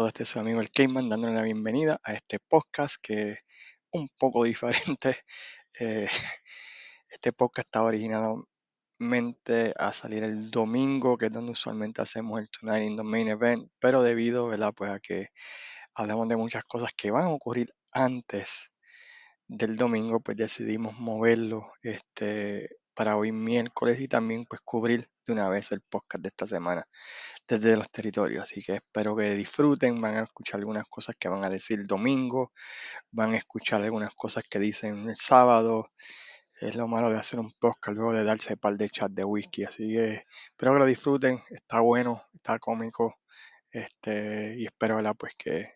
todo este es su amigo el Cayman dándole la bienvenida a este podcast que es un poco diferente. Eh, este podcast está originalmente a salir el domingo, que es donde usualmente hacemos el Tonight in the Main Event, pero debido ¿verdad? Pues a que hablamos de muchas cosas que van a ocurrir antes del domingo, pues decidimos moverlo este, para hoy miércoles y también pues cubrir de una vez el podcast de esta semana desde los territorios. Así que espero que disfruten, van a escuchar algunas cosas que van a decir el domingo, van a escuchar algunas cosas que dicen el sábado. Es lo malo de hacer un podcast luego de darse par de chat de whisky. Así que espero que lo disfruten. Está bueno, está cómico. Este, y espero ¿verdad? pues que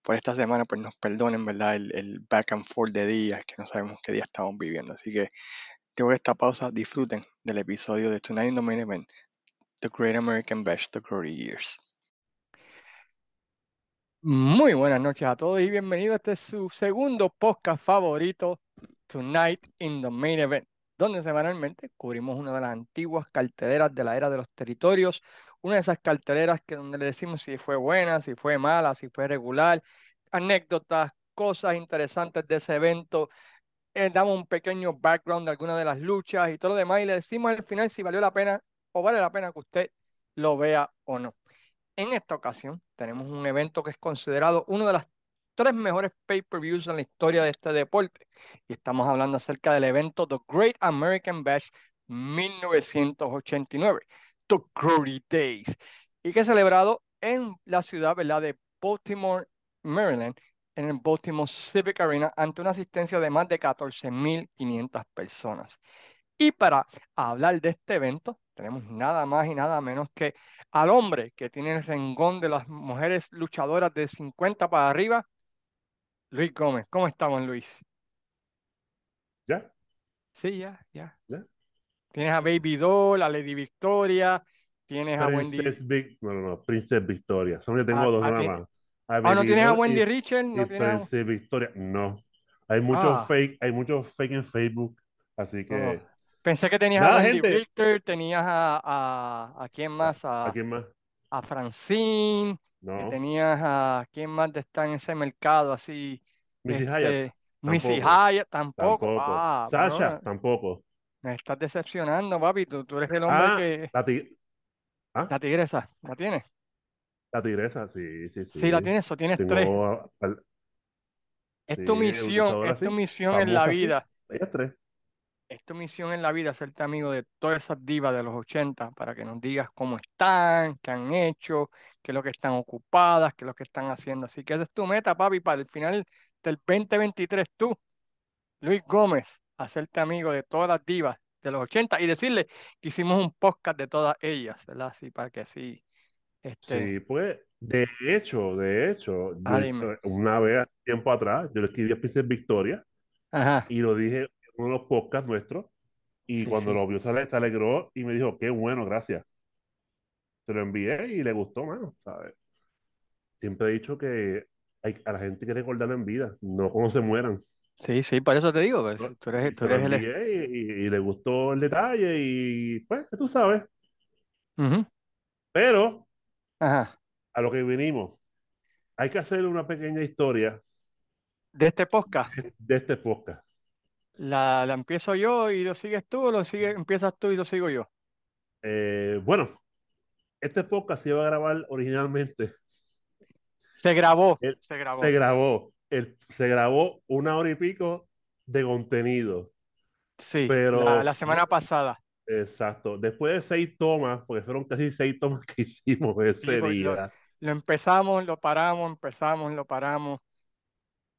por esta semana pues nos perdonen verdad el, el back and forth de días que no sabemos qué día estamos viviendo. Así que tengo esta pausa, disfruten del episodio de Tonight in the Main Event, The Great American Bash, The Glory Years. Muy buenas noches a todos y bienvenidos a este su segundo podcast favorito, Tonight in the Main Event, donde semanalmente cubrimos una de las antiguas carteleras de la era de los territorios, una de esas carteleras que donde le decimos si fue buena, si fue mala, si fue regular, anécdotas, cosas interesantes de ese evento, eh, damos un pequeño background de algunas de las luchas y todo lo demás y le decimos al final si valió la pena o vale la pena que usted lo vea o no. En esta ocasión tenemos un evento que es considerado uno de las tres mejores pay-per-views en la historia de este deporte y estamos hablando acerca del evento The Great American Bash 1989, The Glory Days, y que es celebrado en la ciudad ¿verdad? de Baltimore, Maryland, en el Baltimore Civic Arena ante una asistencia de más de 14.500 personas. Y para hablar de este evento, tenemos nada más y nada menos que al hombre que tiene el rengón de las mujeres luchadoras de 50 para arriba, Luis Gómez. ¿Cómo estamos, Luis? ¿Ya? Sí, ya, ya. ¿Ya? Tienes a Baby Doll, a Lady Victoria, tienes a Wendy. Princess Vic- No, no, no, Princess Victoria. Son que tengo Ah, dos ah, nada más. Ah, ¿no tienes a Wendy y, Richard? ¿No tienes a... Victoria. No. Hay muchos Ah. fake, hay muchos fake en Facebook. Así que. Oh. Pensé que tenías a Wendy gente. Richter, tenías a, a, a quién más, ¿A a, quién más? a Francine, que tenías a quién más está en ese mercado así, Missy este, Missy Tampoco. Hyatt tampoco. Tampoco. Ah, Sasha. bueno, Tampoco. me estás decepcionando, papi. Tú, tú eres el hombre Ah, que la, ah, la tigresa, ¿la tienes? La tigresa. Sí, sí, sí. Sí, la tienes o tienes tres. Al- Es Sí, tu misión, es tu misión en la vida. Tres. Es tu misión en la vida hacerte amigo de todas esas divas de los 80 para que nos digas cómo están, qué han hecho, qué es lo que están ocupadas, qué es lo que están haciendo. Así que esa es tu meta, papi, para el final del 2023, tú, Luis Gómez, hacerte amigo de todas las divas de los 80 y decirle que hicimos un podcast de todas ellas, ¿verdad? Así para que así, este, Sí, pues, de hecho, de hecho, ah, yo una vez, tiempo atrás, yo le escribí a Princess Victoria Ajá, y lo dije en uno de los podcasts nuestros y sí, cuando sí. lo vio se, ale- se alegró y me dijo, qué bueno, gracias. Se lo envié y le gustó, mano, ¿sabes? Siempre he dicho que hay, a la gente hay que recordarlo en vida, no cuando se mueran. Sí, sí, por eso te digo, pues, tú eres, tú eres el... y, y- y le gustó el detalle y pues, tú sabes. Ujú, Pero Ajá, a lo que vinimos, hay que hacer una pequeña historia de este podcast. de este podcast. La, la empiezo yo y lo sigues tú, o lo sigue, empiezas tú y lo sigo yo. Eh, bueno, este podcast se iba a grabar originalmente. Se grabó, se grabó. Se grabó, el- se grabó una hora y pico de contenido. Sí, pero la, la semana pasada. Exacto. Después de seis tomas, porque fueron casi seis tomas que hicimos ese día. Lo empezamos, lo paramos, empezamos, lo paramos.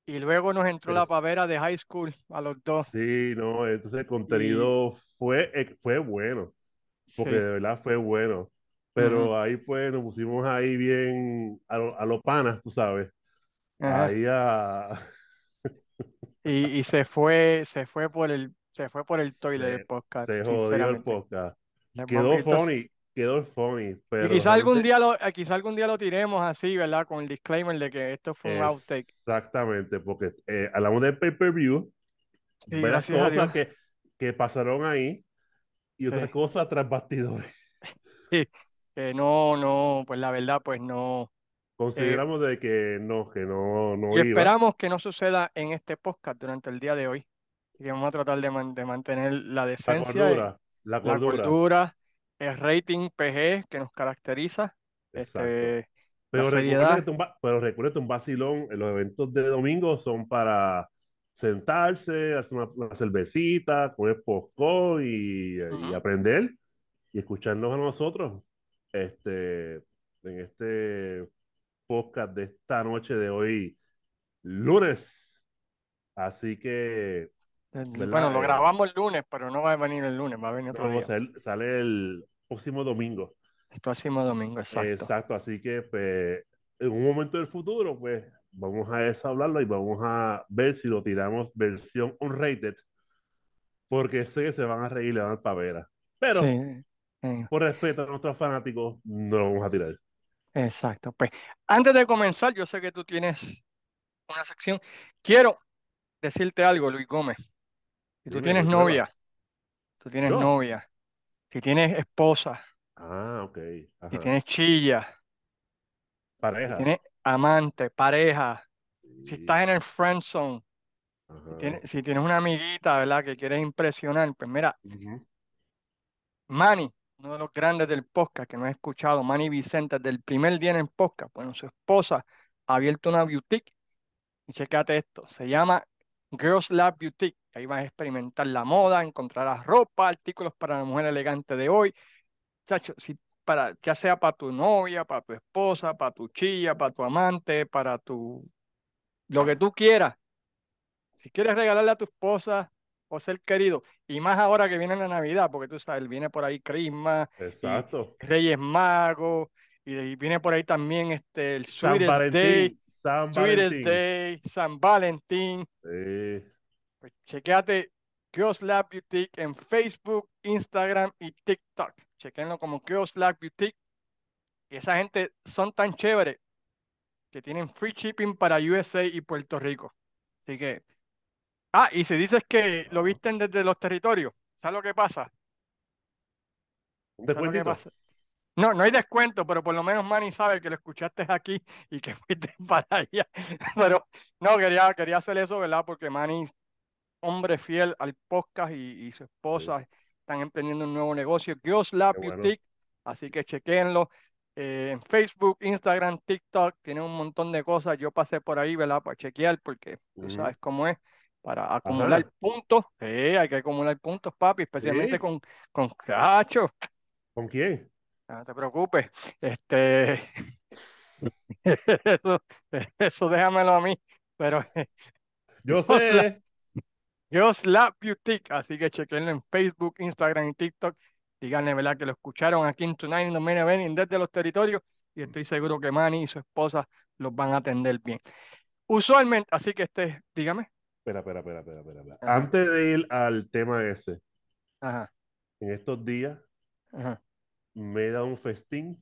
Y luego nos entró la pavera de high school a los dos. Sí, no, entonces el contenido fue, fue bueno, porque Sí, de verdad fue bueno. Pero ahí pues nos pusimos ahí bien a lo, a lo panas, tú sabes. ajá. Ahí a... Y, y se fue, se fue por el, se fue por el toilet Se, el podcast, se jodió el podcast. Quedó funny, quedó funny, y pero quizá algún día lo, eh, quizá algún día lo tiremos así, ¿verdad? Con el disclaimer de que esto fue un outtake. Exactamente, porque eh, hablamos del pay-per-view, Sí, varias cosas que, que pasaron ahí y otras Sí. cosas tras bastidores. Que no, no, pues la verdad, pues no, Eh, Consideramos de que no, que no, y no iba. esperamos que no suceda en este podcast durante el día de hoy. Así que vamos a tratar de, man- de mantener la La decencia, y cordura, la la cordura. cordura, el rating PG que nos caracteriza, Exacto. este, la Pero recuerda un, pero recuerda un vacilón, los eventos de domingo son para sentarse, hacer una, una cervecita, comer popcorn y, y Ujú. aprender y escucharnos a nosotros este, en este podcast de esta noche de hoy, lunes. Así que, Bueno, lo grabamos el lunes, pero no va a venir el lunes, va a venir otro no, día. sale, sale el próximo domingo. El próximo domingo, exacto. Exacto, así que pues, en un momento del futuro, pues vamos a eso hablarlo y vamos a ver si lo tiramos versión unrated, porque sé que se van a reír y le van a pavera. Sí, Pero por respeto a nuestros fanáticos, no lo vamos a tirar. exacto. Pues antes de comenzar, yo sé que tú tienes una sección. Quiero decirte algo, Luis Gómez. Si tú tienes novia, tú tienes Yo. novia, si tienes esposa, Ah, ok. si tienes chilla, si Pareja. tienes amante, pareja, si estás en el friend zone, si tienes, si tienes una amiguita, ¿verdad? Que quieres impresionar, pues mira, Ujú. Manny, uno de los grandes del podcast que no he escuchado, Manny Vicente, del primer día en el podcast, bueno, su esposa ha abierto una boutique y checate esto, se llama Girls Lab Boutique, ahí vas a experimentar la moda, encontrarás ropa, artículos para la mujer elegante de hoy, chacho, si para, ya sea para tu novia, para tu esposa, para tu chilla, para tu amante, para tu, lo que tú quieras, si quieres regalarle a tu esposa o ser querido, y más ahora que viene la Navidad, porque tú sabes, viene por ahí Christmas Exacto. Reyes Magos, y, y viene por ahí también este, el Sweetest Day. San Valentín. Day, San Valentín. Eh, Pues chequéate Girls Lab Boutique en Facebook, Instagram y TikTok. Chequenlo como Girls Lab Boutique. Y esa gente son tan chéveres que tienen free shipping para USA y Puerto Rico. Así que. Ah, y si dices que lo visten desde los territorios, ¿sabes lo que pasa? ¿Sabes lo que pasa? No, no hay descuento, pero por lo menos Manny sabe que lo escuchaste aquí y que fuiste para allá. Pero no, quería, quería hacer eso, ¿verdad? Porque Manny, hombre fiel al podcast y, y su Sí, esposa están emprendiendo un nuevo negocio, Girls Lab bueno. Boutique. Así que chequéenlo eh, Facebook, Instagram, TikTok. Tienen un montón de cosas. Yo pasé por ahí, ¿verdad? Para chequear, porque tú sabes cómo es. Para acumular Ajá. puntos. Sí, hay que acumular puntos, papi, especialmente Sí. con, con cacho. ¿Con quién? No te preocupes. Este, eso, eso déjamelo a mí. Pero Yo sé. Girls Lab Boutique. Así que chequenlo en Facebook, Instagram y TikTok. Díganle, ¿verdad? Que lo escucharon aquí en Tonight in the Main Event desde los territorios. Y estoy seguro que Manny y su esposa los van a atender bien. Usualmente, así que este, dígame. Espera, espera, espera, espera, espera, Antes de ir al tema ese, ajá, en estos días ajá. Me dado un festín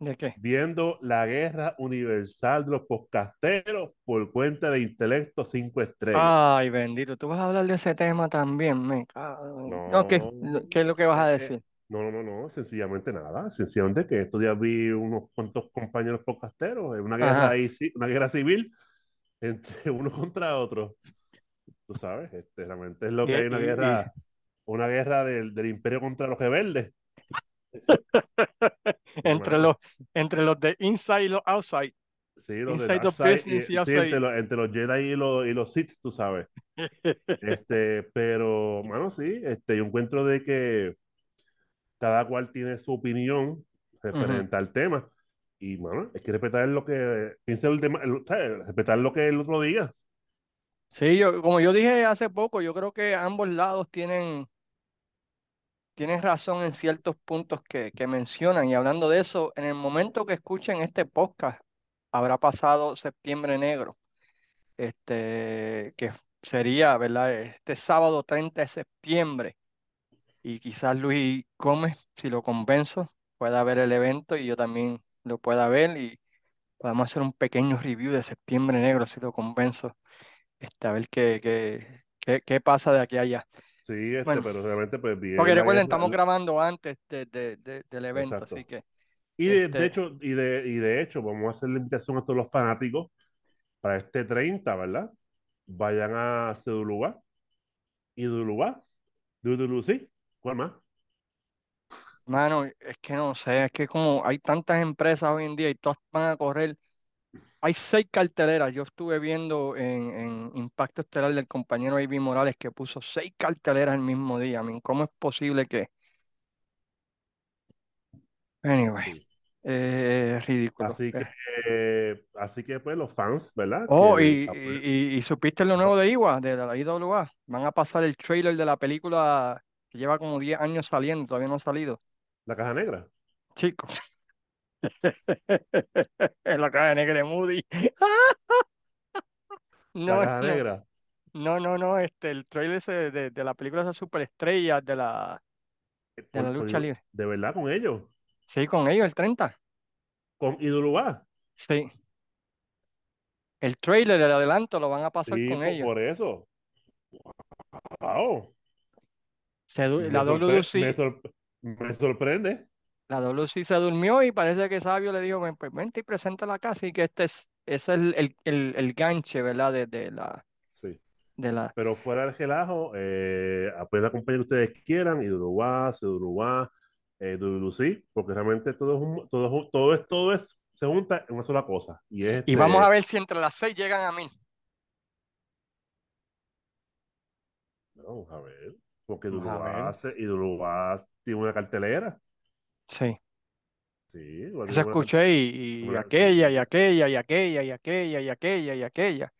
¿De qué? viendo la guerra universal de los podcasteros por cuenta de Intelecto 5 estrellas. Ay, bendito. Tú vas a hablar de ese tema también, me en- No, ¿qué, No, qué es lo que vas a decir? no, no, no, no, sencillamente nada. Sencillamente que estos días vi unos cuantos compañeros podcasteros una guerra ahí, una guerra civil entre uno contra otro. Tú sabes, este, realmente es lo que hay una guerra, una guerra del, del imperio contra los rebeldes. entre los, entre los de inside y los outside. Sí, los de Inside the Darkseid business y y, sí, outside. entre los, entre los Jedi y los, y los Sith, tú sabes. Este, pero, mano, sí, este, yo encuentro de que cada cual tiene su opinión referente al tema. Y, mano, hay que respetar lo que piensa el tema, el- ¿sabes? respetar lo que el otro diga. Sí, yo, como yo dije hace poco, yo creo que ambos lados tienen, tienen razón en ciertos puntos que, que mencionan. Y hablando de eso, en el momento que escuchen este podcast, habrá pasado septiembre negro, este, que sería, ¿verdad? Este sábado 30 de septiembre. Y quizás Luis Gómez, si lo convenzo, pueda ver el evento y yo también lo pueda ver y podemos hacer un pequeño review de septiembre negro, si lo convenzo. Este, a ver qué, qué, qué, qué pasa de aquí a allá. Sí, este, Bueno, pero realmente, pues, bien porque recuerden, estamos grabando antes de, de- de- del evento, Exacto. así que Y de, de Este, hecho, y de, y de hecho, vamos a hacer la invitación a todos los fanáticos para este 30, ¿verdad? Vayan a Cedulubá y Dulubá, Dudulú, sí, ¿cuál más? mano, es que no sé, es que como hay tantas empresas hoy en día y todas van a correr. Hay seis carteleras. Yo estuve viendo en, en Impacto Estelar del compañero Ivy Morales que puso seis carteleras el mismo día. I mean, ¿cómo es posible que? Anyway, eh, ridículo. Así que, Eh, eh, así que pues los fans, ¿verdad? Oh, Que y, apoyan- y, y- y supiste lo nuevo de IWA, de la IWA. Van a pasar el trailer de la película que lleva como 10 años saliendo, todavía no ha salido. la caja negra. Chicos. En la caja negra de Moody. La No, caja no, negra. no, no, no, este, el trailer ese de, de la película de esas superestrellas de la, de la con- lucha libre. de verdad con ellos. Sí, con ellos, el 30. Con Idulubá. Sí. El trailer, el adelanto, lo van a pasar Sí, con por, ellos. por eso. Wow. Se Me, la sorpre- WC, me me sorprende. La WC se durmió y parece que Sabio le dijo, "Ven, pues vente y presenta la casa y que este es, ese es el, el, el, el ganche, ¿verdad? De, de la, Sí. de la... Pero fuera del relajo, eh, apoyen la compañía que ustedes quieran, Idulubá, Cedulubá, eh, Dudulucí, porque realmente todo es, un- todo, es todo es, todo es, se junta en una sola cosa. Y es Y vamos a este, ver si entre las seis llegan a mil. Vamos a ver. Porque a hace- Idulubá tiene una cartelera. Sí, Sí, igual escuché y, aquella, sí. y aquella, y aquella, y aquella, y aquella, y aquella.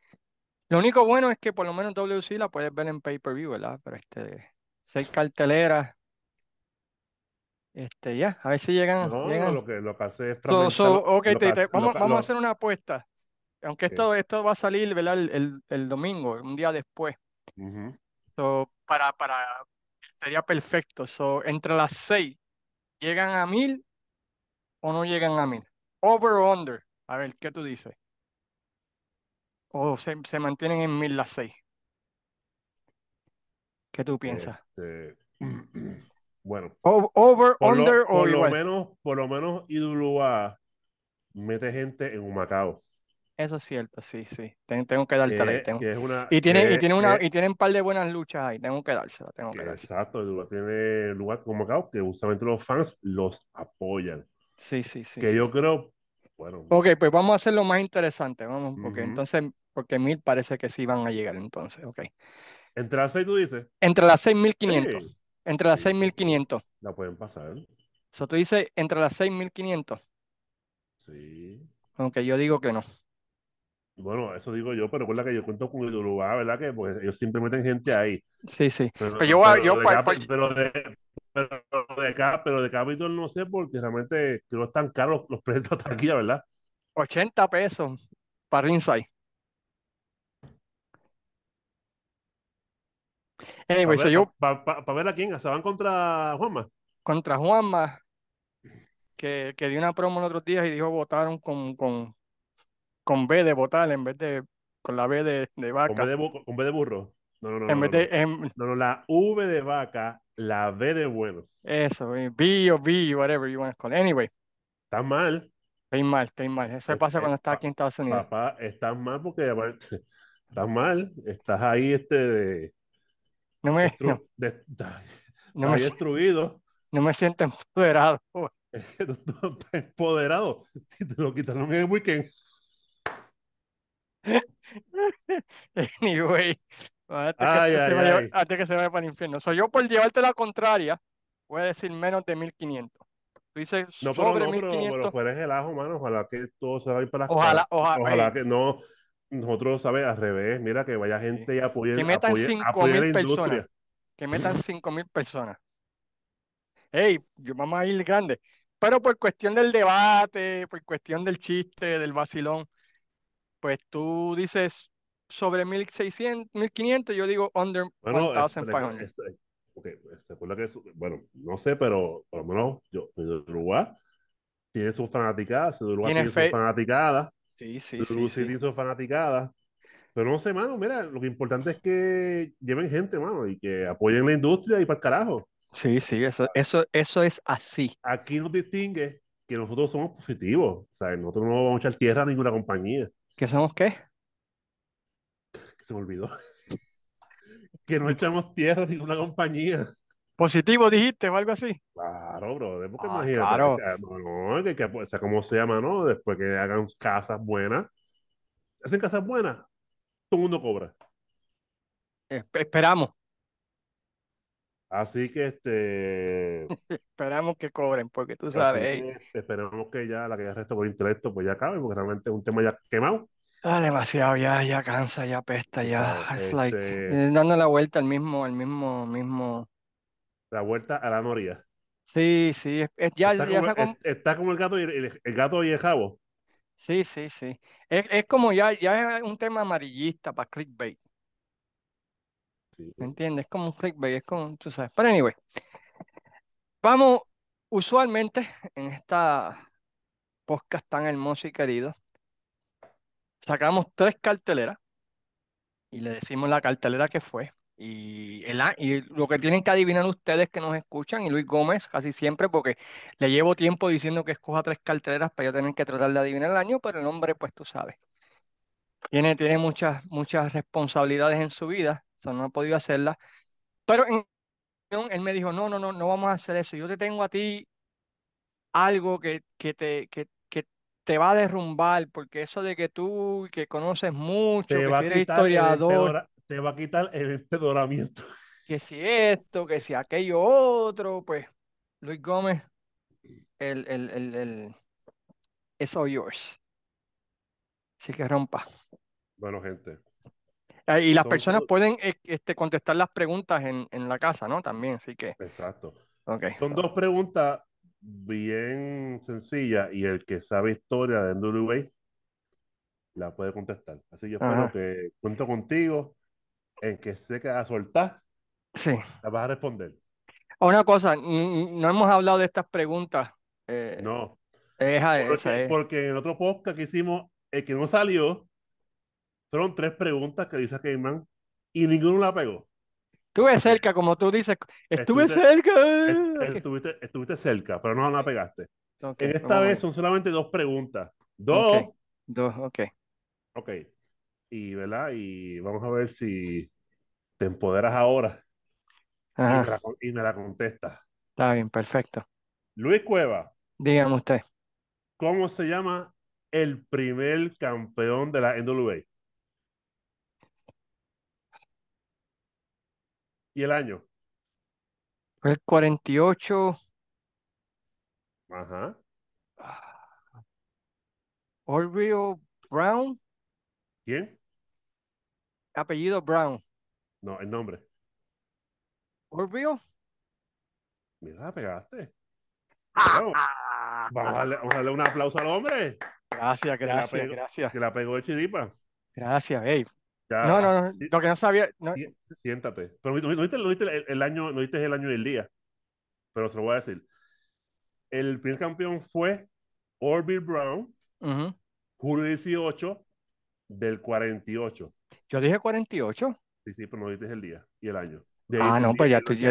Lo único bueno es que por lo menos WC la puedes ver en pay-per-view, ¿verdad? Pero este, seis carteleras, este, ya, a ver si llegan, No, llegan. lo que, lo que hace es fragmentar. so, ok, lo te- que te- hace- lo vamos, vamos a hacer una apuesta. Aunque esto, esto va a salir, ¿verdad? El, el- el domingo, un día después. Ujú. So, para, para, sería perfecto. So, entre las seis, ¿llegan a mil o no llegan a mil? Over o under. A ver, ¿qué tú dices? O se, se mantienen en mil las seis. ¿Qué tú piensas? Este, bueno, O- over, por lo, under o por lo menos, por lo menos mete gente en Humacao. Eso es cierto, sí, sí. Ten- Tengo que darte ahí. Tengo. una. Y tienen, y tienen una, que- y tienen un par de buenas luchas ahí. Tengo que dársela, tengo que que dársela. exacto, tiene lugar como Humacao que justamente los fans los apoyan. Sí, sí, sí. que sí. yo creo, bueno, Ok, pues vamos a hacer lo más interesante, vamos, porque Ujú. entonces, porque mil parece que sí van a llegar, entonces, ok. entre las seis tú dices, Entre las 6.500, sí, entre las sí, 6.500. la pueden pasar. So, tú dices entre las 6.500, Sí. aunque yo digo que no. Bueno, eso digo yo, pero recuerda que yo cuento con Idulubá, ¿verdad? Que pues ellos siempre meten gente ahí. Sí, sí. Pero, Pero yo, pero yo de, pa- pero de, pero de, Cap- pero de Capitol no sé, porque realmente creo que están caros los precios de taquilla, ¿verdad? 80 pesos para ringside. Anyway, Para so ver, yo pa- pa- pa ver a quién, se van contra Juanma. contra Juanma, que, que dio una promo los otros días y dijo votaron con, con, con B de votar en vez de con la B de, de Con B vaca. de, bu- con B de burro. No, no, no, En no, vez no. de, en- No, no, la V de vaca, la B de bueno. eso, eh, B o B, whatever you want to call it. Anyway. Estás mal. Estoy mal, estoy mal. Eso Eh, pasa eh, cuando estás pa- aquí en Estados Unidos. Papá, estás mal porque aparte, estás mal. Estás ahí, este, de, No me, destru- no, de- estás no me, destruido. no me siento empoderado. Estás empoderado. Si te lo quitaron en el weekend. Anyway, antes que, Ay, ay, antes que se vaya para el infierno. Soy yo por llevarte la contraria, voy a decir menos de 1500. Tú dices No, pero sobre no, pero, pero 1500. fuera de relajo, mano. Ojalá que todo se vaya para las Ojalá, ojalá, Ojalá ey, que no. Nosotros, ¿sabes? Al revés. Mira, que vaya gente y apoye, que metan apoye, 5000 apoye la personas. industria. Que metan 5000 personas. Hey, yo vamos a ir grande. Pero por cuestión del debate, por cuestión del chiste, del vacilón, pues tú dices sobre 1600, 1500, yo digo under Bueno, es, 1500. es- es- ok, pues, se acuerda que, es- bueno, no sé, pero por lo menos yo, Uruguay tiene sus fanaticadas, Uruguay Tiene tiene sus fanaticadas, Sí, sí, sí, sí. tiene sus fanaticadas, pero no sé, mano, mira, lo que importante es que lleven gente, mano, y que apoyen la industria y para el carajo. Sí, sí, eso, eso, eso es así. Aquí nos distingue que nosotros somos positivos. O sea, nosotros no vamos a echar tierra a ninguna compañía. ¿Qué somos qué? Que se me olvidó. que no echamos tierra a ninguna compañía. Positivo dijiste o algo así. Claro, bro. Porque Ah, imagínate. claro. que- no, no, que, que, o sea, ¿cómo se llama, no? Después que hagan casas buenas. Hacen casas buenas, todo el mundo cobra. Esp- esperamos, Así que este. esperamos que cobren, porque tú sabes, ey, que esperemos que ya la que ya resta por intelecto pues ya acabe, porque realmente es un tema ya quemado. Ah, demasiado, ya, ya cansa, ya apesta, Tú ya, it's like, este, eh, dando la vuelta al mismo, al mismo, mismo, la vuelta a la noria. sí, sí, es- es- ya, Está ya como, se es- está como el gato y el, el gato y el jabo. sí, sí, sí, es, es como ya, ya es un tema amarillista para clickbait, Sí. ¿me entiendes? Es como un clickbait, es como, tú sabes, pero anyway, vamos, usualmente en esta podcast tan hermoso y querido, sacamos tres carteleras y le decimos la cartelera que fue. Y, el, y lo que tienen que adivinar ustedes que nos escuchan, y Luis Gómez casi siempre, porque le llevo tiempo diciendo que escoja tres carteleras para yo tener que tratar de adivinar el año, pero el hombre, pues tú sabes, tiene, tiene muchas, muchas responsabilidades en su vida, eso no ha podido hacerlas. Pero en, él me dijo, no, no, no, no vamos a hacer eso. Yo te tengo a ti algo que, que te, que te va a derrumbar, porque eso de que tú que conoces mucho, Te que va si a eres historiador, te va a quitar el empedoramiento. que si esto, que si aquello otro, pues Luis Gómez, el, el, el, el, it's all yours. Así que rompa. Bueno, gente, Ah, Y las Son personas pueden eh, este, contestar las preguntas en, en la casa, ¿no? También, así que, exacto. ok. Son dos preguntas bien sencillas y el que sabe historia de NWA la puede contestar. Así que yo espero Ajá. que cuento contigo en que sé que a soltar Sí. la vas a responder. Una cosa, no hemos hablado de estas preguntas. eh, No, esa- esa porque, es. porque en otro podcast que hicimos, el que no salió, fueron tres preguntas que dice Cayman y ninguno la pegó. Estuve cerca, como tú dices, estuve Estuviste- cerca. Est- Estuviste, estuviste cerca, pero no la pegaste. ok, En esta vez son solamente dos preguntas. Dos. Dos, ok. Ok. Y, ¿verdad? Y vamos a ver si te empoderas ahora y Ajá, y me la contestas. está bien, perfecto. Luis Cueva, Dígame usted. ¿cómo se llama el primer campeón de la NWA? ¿Y el año? Fue el 48. Ajá. ah, Orville Brown, ¿Quién? apellido Brown. No, el nombre. Orville. Mira, la pegaste. Bueno, Ah, vamos a darle, vamos a darle un aplauso al hombre Gracias, que la gracias, pegó, gracias. que la pegó de chiripa. Gracias, babe. Ya, No, no, no. sí, Lo que no sabía. no, siéntate. Pero no, no viste, no viste el, el año, no viste el año y el día. Pero se lo voy a decir. El primer campeón fue Orville Brown, ujú. julio 18 del 48. Yo dije 48. Sí, sí, pero no viste el día y el año. De Ah, no, pues y ya tú, ya.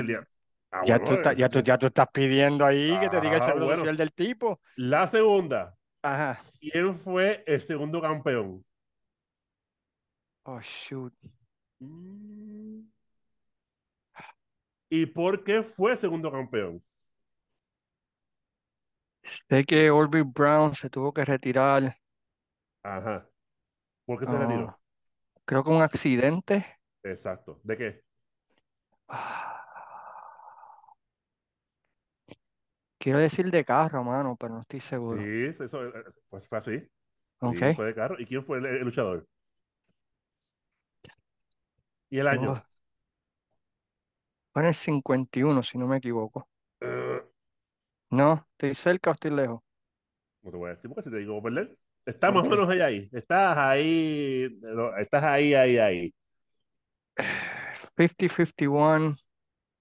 Ah, ya bueno, tú, estás- ya tú, ese- ya tú estás pidiendo ahí que te diga el Ah, seguro bueno. social del tipo. La segunda, Ajá. ¿quién fue el segundo campeón? Oh, shoot. Mm. ¿Y por qué fue segundo campeón? Sé que Orville Brown se tuvo que retirar. Ajá. ¿Por qué se retiró? ah, creo que un accidente. Exacto. ¿De qué? Quiero decir de carro, mano, pero no estoy seguro. Sí, eso eh, fue, fue así. Sí, Ok. fue de carro. ¿Y quién fue el, el luchador? ¿Y el año? Fue en el 51, si no me equivoco. Eh, No, ¿estoy cerca o estoy lejos? no te voy a decir porque si te digo perder. Está más o menos ahí, ahí. Estás ahí, no, estás ahí, ahí, ahí. 50-51.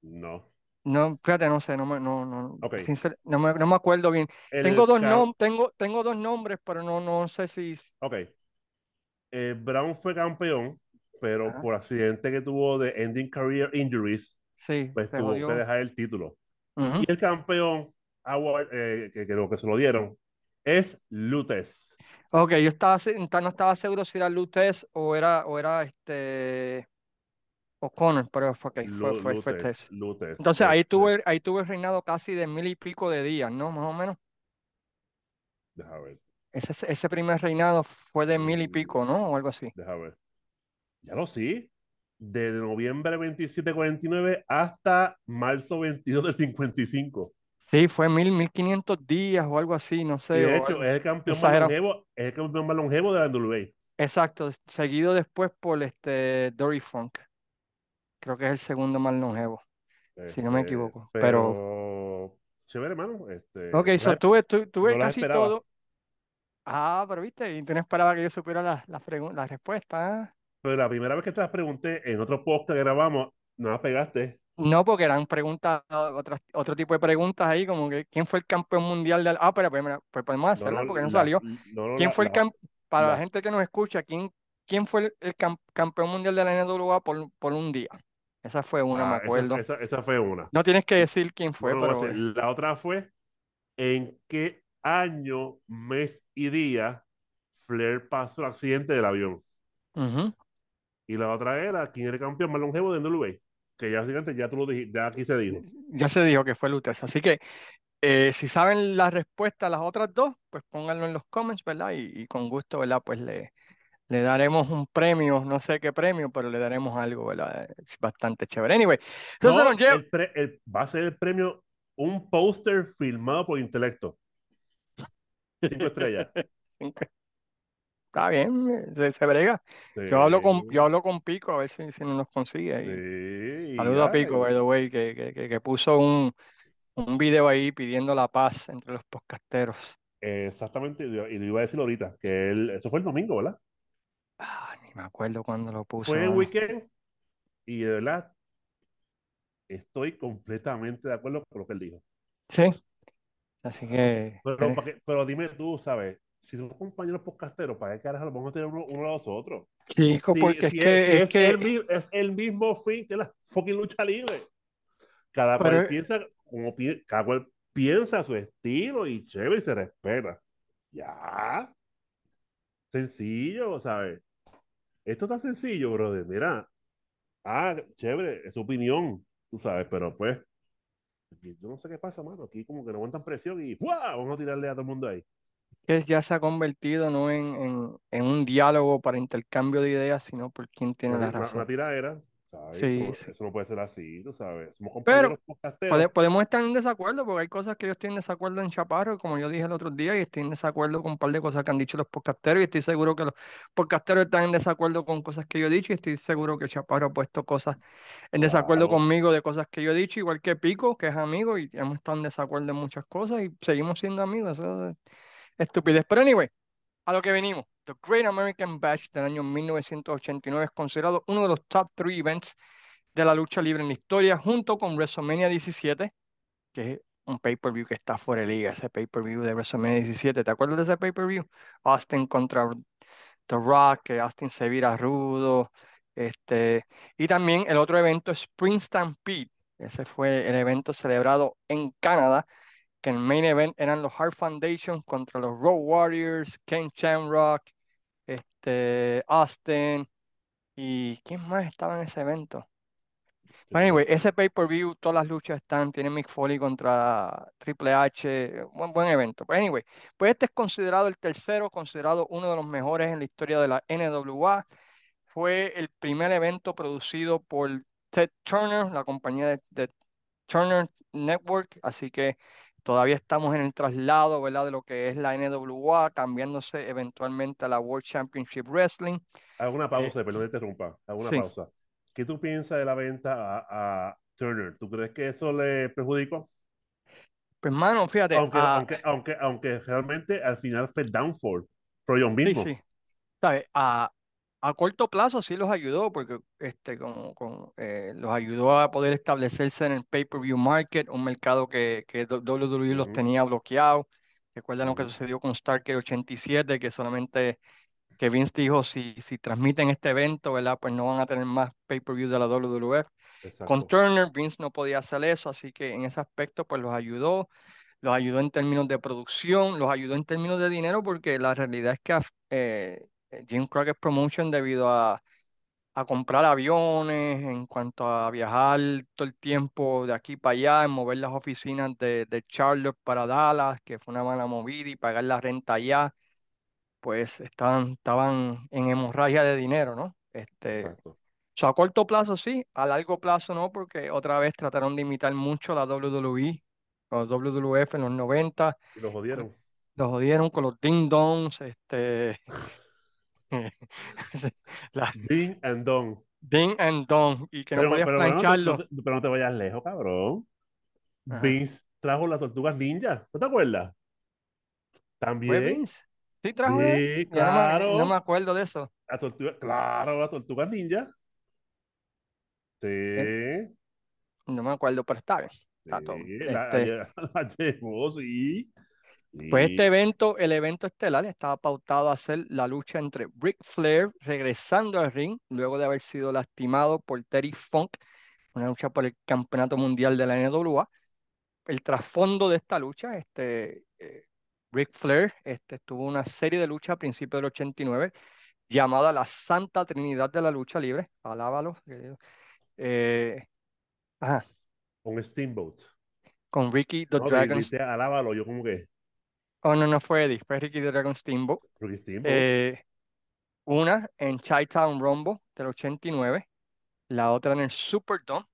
No. No, fíjate, no sé, no me, no, no, Ok. sincer- no me, no me acuerdo bien. El Tengo dos, nom- tengo, tengo dos nombres, pero no, no sé si. Ok. Eh, Brown fue campeón, pero Ajá. por accidente que tuvo de ending career injuries, Sí, pues tuvo que dejar el título. Y el campeón Award, eh, que creo que se lo dieron, es Lutes. Ok, yo estaba, no estaba seguro si era Lutes o era, o era este O'Connor, pero fue, ok, fue, fue, fue Lutes, Tess. Lutes. Entonces ahí tuve, ahí tuve reinado casi de mil y pico de días, ¿no? Más o menos. deja ver, Ese, ese primer reinado fue de mil y pico, ¿no? O algo así. deja ver. Ya lo sí. Desde noviembre 27, 49 hasta marzo 22 del 55. Sí, fue mil, mil quinientos días o algo así, no Y sé. de hecho, es el campeón más longevo, es el campeón más longevo de la NWA. Exacto, seguido después por este Dory Funk. Creo que es el segundo más longevo, si no me Este, equivoco. Pero, pero chévere, hermano. Este, ok, no so tuve, tu- tuve no las casi todo. Ah, pero viste, y tú no que yo supiera la, la, la respuesta. Pero la primera vez que te las pregunté en otro podcast que grabamos, no las pegaste. No, porque eran preguntas, otras, otro tipo de preguntas ahí, como que ¿quién fue el campeón mundial del... Ah, pero pues, pues podemos hacerla no, porque no la- salió. no, ¿Quién la- fue el campeón, para la gente que nos escucha, quién, quién fue el, el cam- campeón mundial de la NWA por, por un día? Esa fue una, me ah, acuerdo. esa, esa fue una. No tienes que decir quién fue, pero... La otra fue en qué año, mes y día Flair pasó el accidente del avión. ujú. Y la otra era quién era el campeón más longevo de NWA. Que ya, básicamente ya tú lo dijiste, ya aquí se dijo. Ya se dijo que fue Lutez. Así que eh, si saben la respuesta a las otras dos, pues pónganlo en los comments, ¿verdad? Y, y con gusto, ¿verdad? Pues le, le daremos un premio, no sé qué premio, pero le daremos algo, ¿verdad? Es bastante chévere. Anyway, No, el pre- el- va a ser el premio un póster filmado por Intelecto. Cinco estrellas. Está bien, se, se brega. Yo hablo con, yo hablo con Pico a ver si, si no nos consigue. Sí, saludo a Pico, by the way, que, que, que, que puso un, un video ahí pidiendo la paz entre los podcasteros. exactamente, y lo iba a decir ahorita, que él, eso fue el domingo, ¿verdad? Ah, ni me acuerdo cuándo lo puso. Fue el weekend y de verdad estoy completamente de acuerdo con lo que él dijo. Sí. Así que. Pero, pero dime tú, ¿sabes? Si somos compañeros podcasteros, ¿para qué carajo lo vamos a tener uno, uno a los otros? Chico, Si, porque es que, es es, que, el, mi- es el mismo fin que la fucking lucha libre. Cada Pero- cual piensa como pi- cada cual piensa a su estilo y chévere y se respeta. Ya. Sencillo, ¿sabes? Esto está sencillo, brother. Mira. Ah, chévere, es su opinión, tú sabes, pero pues. Yo no sé qué pasa, mano. Aquí como que no aguantan presión y ¡guau! Vamos a tirarle a todo el mundo ahí. Que ya se ha convertido no en, en, en un diálogo para intercambio de ideas, sino por quién tiene la razón. una tiradera, ¿sabes? Sí, eso, sí. eso no puede ser así, tú sabes. Somos Pero. Pode- podemos estar en desacuerdo porque hay cosas que yo estoy en desacuerdo en Chaparro, como yo dije el otro día, y estoy en desacuerdo con un par de cosas que han dicho los podcasteros, y estoy seguro que los podcasteros están en desacuerdo con cosas que yo he dicho, y estoy seguro que Chaparro ha puesto cosas en desacuerdo Claro. conmigo de cosas que yo he dicho, igual que Pico, que es amigo, y hemos estado en desacuerdo en muchas cosas, y seguimos siendo amigos, eso estupidez. Pero anyway, a lo que venimos. The Great American Bash del año 1989 es considerado uno de los top 3 events de la lucha libre en la historia, junto con WrestleMania 17, que es un pay-per-view que está fuera de liga, ese pay-per-view de WrestleMania 17. ¿Te acuerdas de ese pay-per-view? Austin contra The Rock, que Austin se vira rudo. Este, y también el otro evento es Spring Stampede. Ese fue el evento celebrado en Canadá, que el main event eran los Hart Foundation contra los Road Warriors, Ken Shamrock, este, Austin. ¿Y quién más estaba en ese evento? Bueno, anyway, ese pay-per-view, todas las luchas están, tiene Mick Foley contra Triple H, buen, buen evento. Pero anyway, pues este es considerado el tercero, considerado uno de los mejores en la historia de la NWA. Fue el primer evento producido por Ted Turner, la compañía de, de Turner Network, así que todavía estamos en el traslado, ¿verdad? De lo que es la NWA, cambiándose eventualmente a la World Championship Wrestling. Hago una Eh, pausa, perdón que te interrumpa. Hago una sí. pausa. ¿Qué tú piensas de la venta a, a Turner? ¿Tú crees que eso le perjudicó? Pues, mano, fíjate, Aunque, ah, aunque, aunque, aunque realmente al final fue downfall. Pero yo Sí, mismo. sí. ¿Sabes? A, a corto plazo sí los ayudó, porque este, con, con, eh, los ayudó a poder establecerse en el pay-per-view market, un mercado que, que WWE los Ujú. tenía bloqueados. Recuerdan lo que sucedió con Starker 87, que solamente que Vince dijo, si, si transmiten este evento, ¿verdad? Pues no van a tener más pay-per-view de la WWF. Con Exacto. Turner, Vince no podía hacer eso, así que en ese aspecto, pues los ayudó. los ayudó en términos de producción, los ayudó en términos de dinero, porque la realidad es que eh, Jim Crockett Promotion, debido a, a comprar aviones, en cuanto a viajar todo el tiempo de aquí para allá, en mover las oficinas de, de Charlotte para Dallas, que fue una mala movida, y pagar la renta allá, pues estaban, estaban en hemorragia de dinero, ¿no? Este, Exacto. So, a corto plazo sí, a largo plazo no, porque otra vez trataron de imitar mucho la WWE o WWF en los 90, Y lo con- jodieron. los jodieron con los ding dongs, este, la Ding and dong. ding and dong, y que no Pero, podías pero, no plancharlo. no te- pero no te vayas lejos, cabrón. Ajá. Vince trajo las tortugas ninja. ¿No te acuerdas? ¿Fue También. Vince? ¿Sí trajo? Sí, no claro. no me acuerdo de eso. La tortuga, claro, las tortugas ninja. Sí. No me acuerdo, pero está bien. Está todo. La, Este, la- la llevó, sí. Pues este evento, el evento estelar, estaba pautado a ser la lucha entre Ric Flair regresando al ring luego de haber sido lastimado por Terry Funk, una lucha por el campeonato mundial de la NWA. El trasfondo de esta lucha, este, eh, Ric Flair este, tuvo una serie de luchas a principios del 89 llamada la Santa Trinidad de la Lucha Libre. Alábalo. eh, ajá, Con Steamboat. con Ricky the No, Dragon. alábalo, yo como que, Oh, no, no fue Eddie, fue Ricky the Dragon Steamboat. Ricky Steamboat. Eh, una en Chi-Town Rumble del 89, la otra en el Superdome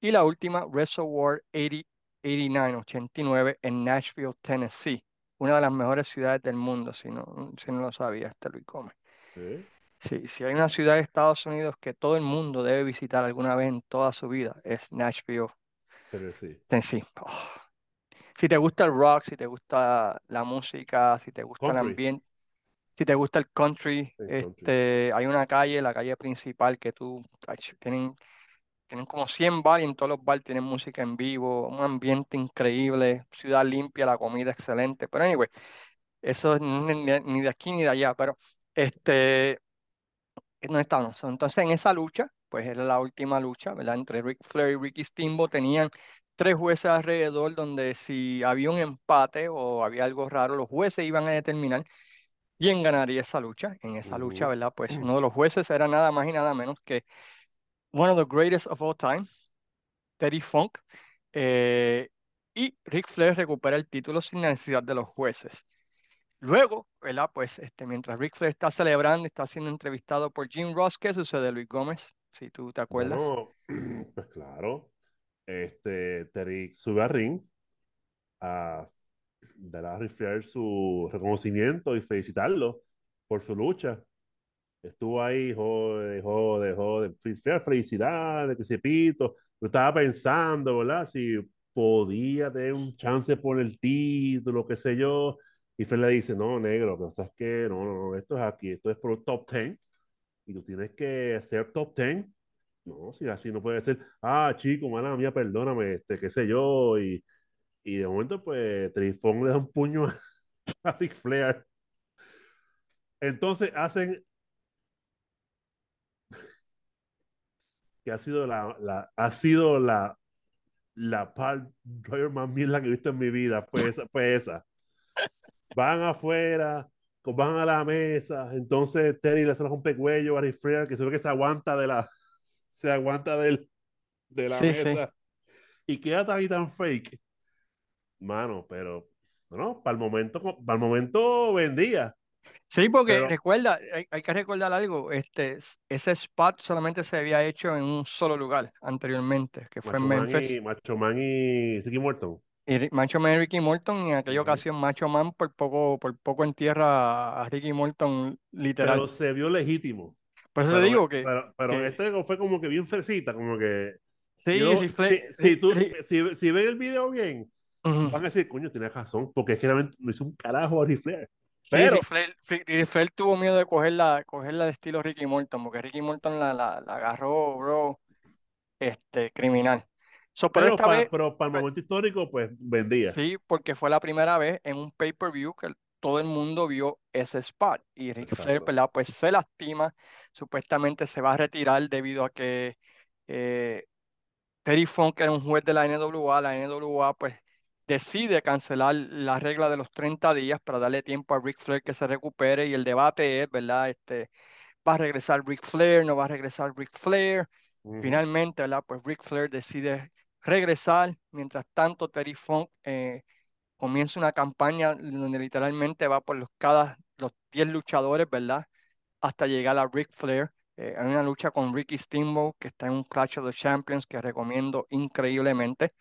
y la última Reservoir 80, 89, 89 en Nashville, Tennessee, una de las mejores ciudades del mundo, si no, si no lo sabía, este Luis Gómez. Sí. Sí, si hay una ciudad de Estados Unidos que todo el mundo debe visitar alguna vez en toda su vida, es Nashville, sí. Tennessee. Oh. Si te gusta el rock, si te gusta la música, si te gusta el ambiente, si te gusta el country, este, hay una calle, la calle principal que tú, tienen, tienen como 100 bares y en todos los bares tienen música en vivo, un ambiente increíble, ciudad limpia, la comida excelente. Pero anyway, eso ni, ni de aquí ni de allá, pero este, no estamos. Entonces en esa lucha, pues era la última lucha, ¿verdad? Entre Ric Flair y Ricky Steamboat tenían tres jueces alrededor donde si había un empate o había algo raro, los jueces iban a determinar quién ganaría esa lucha. En esa lucha. ¿verdad? Pues uno de los jueces era nada más y nada menos que one of the greatest of all time, Terry Funk. eh, y Ric Flair recupera el título sin necesidad de los jueces. Luego, ¿verdad? Pues este, mientras Ric Flair está celebrando, está siendo entrevistado por Jim Ross, ¿qué sucede, Luis Gómez? Si tú te acuerdas. Pues claro. Este, Terry sube al ring a dar a Flair su reconocimiento y felicitarlo por su lucha. Estuvo ahí, jode, jode, jode. Flair, felicidades, que se pito. Yo estaba pensando, ¿verdad? Si podía tener un chance por el título, qué sé yo. Y Flair le dice, no, negro, que pasa es que no, no, no, esto es aquí, esto es por el top 10 y tú tienes que ser top 10. No, si así no puede ser, ah, chico, mala mía, perdóname, este, qué sé yo. Y, y de momento, pues, Trifón le da un puño a, Ric Flair. Entonces hacen que ha sido la, la ha sido la la part driver más mierda que he visto en mi vida fue esa, fue esa. Van afuera, van a la mesa, entonces Terry le hace un pecuello a Ric Flair que se ve que se aguanta de la se aguanta del, de la Sí, sí. mesa y queda tan y tan fake. Mano, pero no, para el momento, para el momento vendía. Sí, porque Pero- recuerda, hay, hay que recordar algo, este, ese spot solamente se había hecho en un solo lugar anteriormente, que fue en Macho Man Memphis. y, Macho Man y Ricky Morton. Y Macho Man y Ricky Morton, y en aquella ocasión Macho Man por poco, por poco entierra a Ricky Morton literal. Pero se vio legítimo. Por eso te Pero, digo que, pero, pero que- este fue como que bien fresita, como que. sí, yo- si, si, tú, si, si ven el video bien, van a decir, coño, tienes razón, porque es que realmente no hizo un carajo a. Sí, Pero, Ric Flair tuvo miedo de cogerla, cogerla de estilo Ricky Morton, porque Ricky Morton la, la, la agarró, bro, este, criminal. So, pero pero, esta para, vez, pero para el momento histórico, pues vendía. sí, porque fue la primera vez en un pay-per-view que todo el mundo vio ese spot. Y Ric Flair. ¿verdad? Pues se lastima, supuestamente se va a retirar debido a que eh, Terry Funk era un juez de la NWA, la NWA pues decide cancelar la regla de los 30 días para darle tiempo a Ric Flair que se recupere y el debate es, ¿verdad? Este, ¿va a regresar Ric Flair? ¿No va a regresar Ric Flair? Finalmente, ¿verdad? Pues Ric Flair decide regresar. Mientras tanto, Terry Funk eh, comienza una campaña donde literalmente va por los, cada, los 10 luchadores, ¿verdad? Hasta llegar a Ric Flair. Eh, hay una lucha con Ricky Steamboat que está en un Clash of the Champions que recomiendo increíblemente.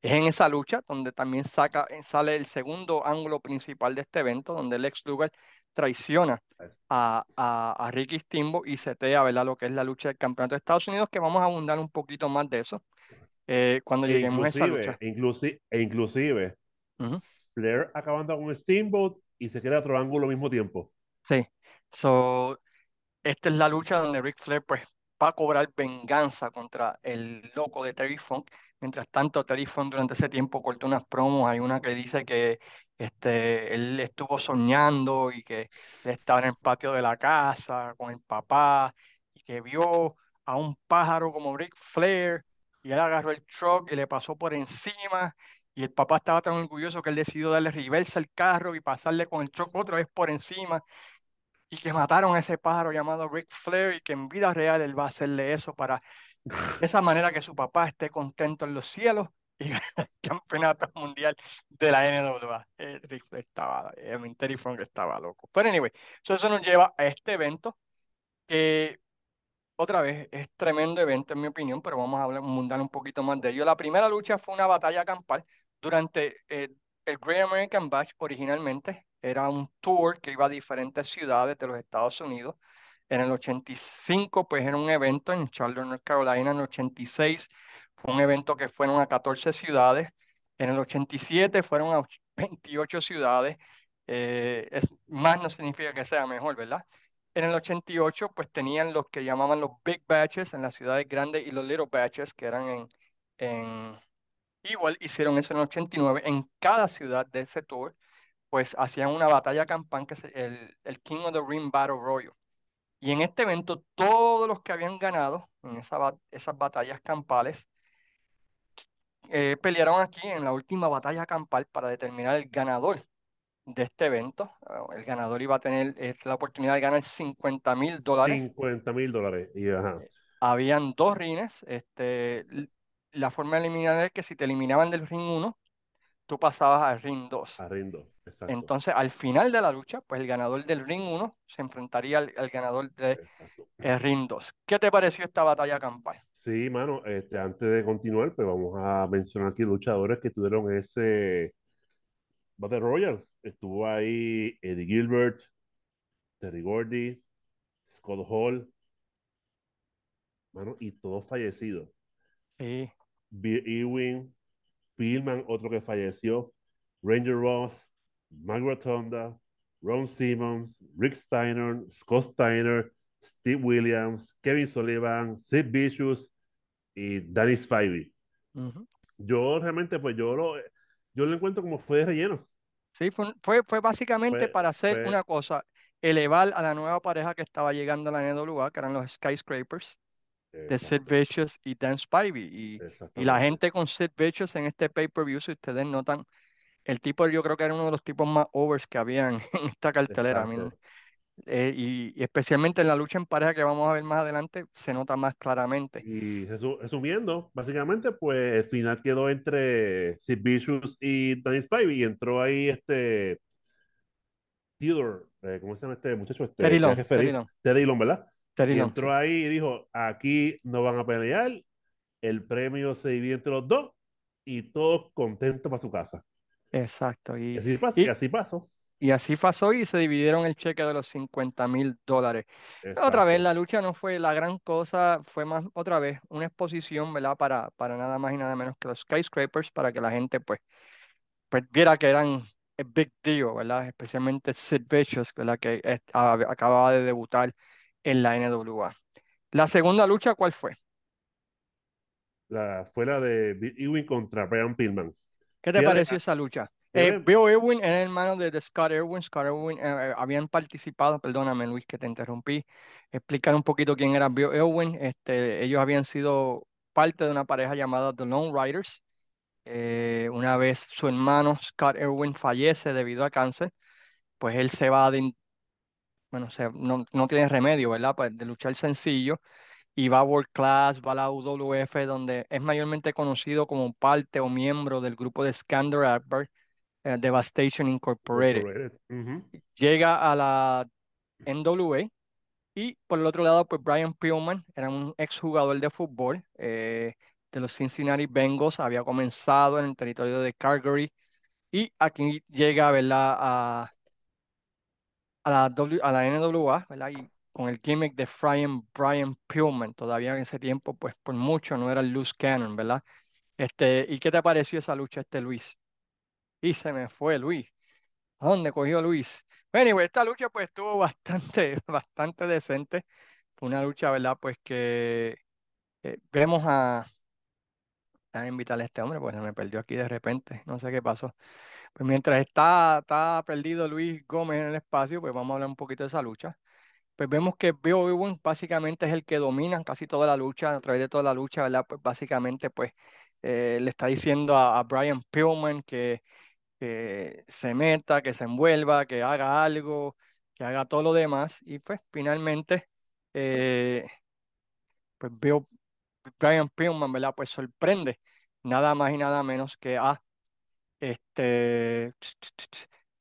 Es en esa lucha donde también saca, eh, sale el segundo ángulo principal de este evento, donde Lex Luger traiciona a, a, a Ricky Steamboat y setea, ¿verdad? Lo que es la lucha del campeonato de Estados Unidos, que vamos a abundar un poquito más de eso eh, cuando E lleguemos a esa inclusive, lucha. inclusi- e inclusive, Ujú. Flair acabando con Steamboat y se queda otro ángulo al mismo tiempo. Sí, so, esta es la lucha donde Ric Flair pues, va a cobrar venganza contra el loco de Terry Funk. Mientras tanto, Terry Funk durante ese tiempo cortó unas promos. Hay una que dice que este, él estuvo soñando y que estaba en el patio de la casa con el papá y que vio a un pájaro como Ric Flair y él agarró el truck y le pasó por encima. Y el papá estaba tan orgulloso que él decidió darle reversa al carro y pasarle con el truck otra vez por encima y que mataron a ese pájaro llamado Ric Flair y que en vida real él va a hacerle eso para de esa manera que su papá esté contento en los cielos y el campeonato mundial de la NWA. Eh, Ric Flair estaba, eh, Terry Funk estaba loco. Pero anyway, so eso nos lleva a este evento que otra vez es tremendo evento en mi opinión, pero vamos a hablar, abundar un poquito más de ello. La primera lucha fue una batalla campal durante eh, el Great American Bash originalmente. Era un tour que iba a diferentes ciudades de los Estados Unidos. En el 85, pues era un evento en Charlotte, North Carolina. En el 86 fue un evento que fueron a 14 ciudades. En el 87 fueron a 28 ciudades. Eh, es, más no significa que sea mejor, ¿verdad? En el 88, pues tenían los que llamaban los big batches en las ciudades grandes y los little batches que eran en, en... Igual hicieron eso en el 89. En cada ciudad de ese tour, pues hacían una batalla campal, que es el, el King of the Ring Battle Royal. Y en este evento, todos los que habían ganado en esa, esas batallas campales eh, pelearon aquí en la última batalla campal para determinar el ganador de este evento. Ah, El ganador iba a tener eh, la oportunidad de ganar 50 mil dólares. 50 mil dólares. Y ajá. Habían dos rines. Este, la forma de eliminar es que si te eliminaban del ring 1, tú pasabas al ring 2. A rindo. Exacto. Entonces, al final de la lucha, pues el ganador del ring 1 se enfrentaría al, al ganador del ring 2. ¿Qué te pareció esta batalla campal? Sí, mano, este, antes de continuar, pues vamos a mencionar aquí luchadores que tuvieron ese Battle Royale. Estuvo ahí Eddie Gilbert, Terry Gordy, Scott Hall, mano, y todos fallecidos. Sí, Bill Ewing, Pillman, otro que falleció, Ranger Ross, Margaret Honda, Ron Simmons, Rick Steiner, Scott Steiner, Steve Williams, Kevin Sullivan, Sid Vicious y Danny Spivey. Yo realmente, pues yo lo, yo lo encuentro como fue de relleno. Sí, fue, fue, fue básicamente Fue- para hacer una cosa, elevar a la nueva pareja que estaba llegando a la NWA, que eran los Skyscrapers, de Sid Exacto, Vicious y Dan Spivey. Y, y la gente con Sid Vicious en este pay-per-view, si ustedes notan, el tipo yo creo que era uno de los tipos más overs que habían en esta cartelera. I mean, Exacto. eh, y, y especialmente en la lucha en pareja que vamos a ver más adelante, se nota más claramente. Y resu- resumiendo, básicamente, pues el final quedó entre Sid Vicious y Danny Spivey y entró ahí este Theodore, eh, ¿cómo se llama este muchacho? Este, Terry que Long, Terry Long, ¿verdad? Y entró ahí y dijo, aquí no van a pelear, el premio se divide entre los dos y todos contentos para su casa. Exacto. Y así pasó. y, Y así pasó. y así pasó y se dividieron el cheque de los 50 mil dólares. Otra vez, la lucha no fue la gran cosa, fue más, otra vez, una exposición, ¿verdad? Para, para nada más y nada menos que los skyscrapers, para que la gente, pues, pues viera que eran a big deal, ¿verdad? Especialmente Sid Vicious, ¿verdad? Que eh, a- acababa de debutar en la NWA. La segunda lucha, ¿cuál fue? La, fue la de Bill Ewing contra Brian Pillman. ¿Qué te pareció ah, esa lucha? Eh, Bill Irwin era hermano de, de Scott Irwin. Scott Irwin eh, eh, habían participado, perdóname Luis que te interrumpí, explicar un poquito quién era Bill Irwin. Este, ellos habían sido parte de una pareja llamada The Lone Riders. Eh, una vez su hermano Scott Irwin fallece debido a cáncer, pues él se va de, bueno, se, no, no tiene remedio, ¿verdad? Pues de luchar sencillo y va a World Class, va a la UWF, donde es mayormente conocido como parte o miembro del grupo de Skander Akbar, eh, Devastation Incorporated. Llega a la NWA y por el otro lado, pues Brian Pillman era un exjugador de fútbol eh, de los Cincinnati Bengals, había comenzado en el territorio de Calgary y aquí llega, ¿verdad? A, a la, W, a la NWA, ¿verdad? Y con el gimmick de Brian, Brian Pillman, todavía en ese tiempo, pues por mucho no era el loose cannon, ¿verdad? Este, ¿y qué te pareció esa lucha, este Luis? Y se me fue Luis. ¿A dónde cogió Luis? Anyway, esta lucha pues estuvo bastante, bastante decente. Fue una lucha, ¿verdad? Pues que eh, vemos a... Déjame invitarle a este hombre, pues se me perdió aquí de repente. No sé qué pasó. Pues mientras está, está perdido Luis Gómez en el espacio, pues vamos a hablar un poquito de esa lucha. Pues vemos que Bill básicamente es el que domina casi toda la lucha, a través de toda la lucha, ¿verdad? Pues básicamente pues eh, le está diciendo a, a Brian Pillman que, que se meta, que se envuelva, que haga algo, que haga todo lo demás. Y pues finalmente, eh, pues Bill, Brian Pillman, ¿verdad? Pues sorprende nada más y nada menos que a este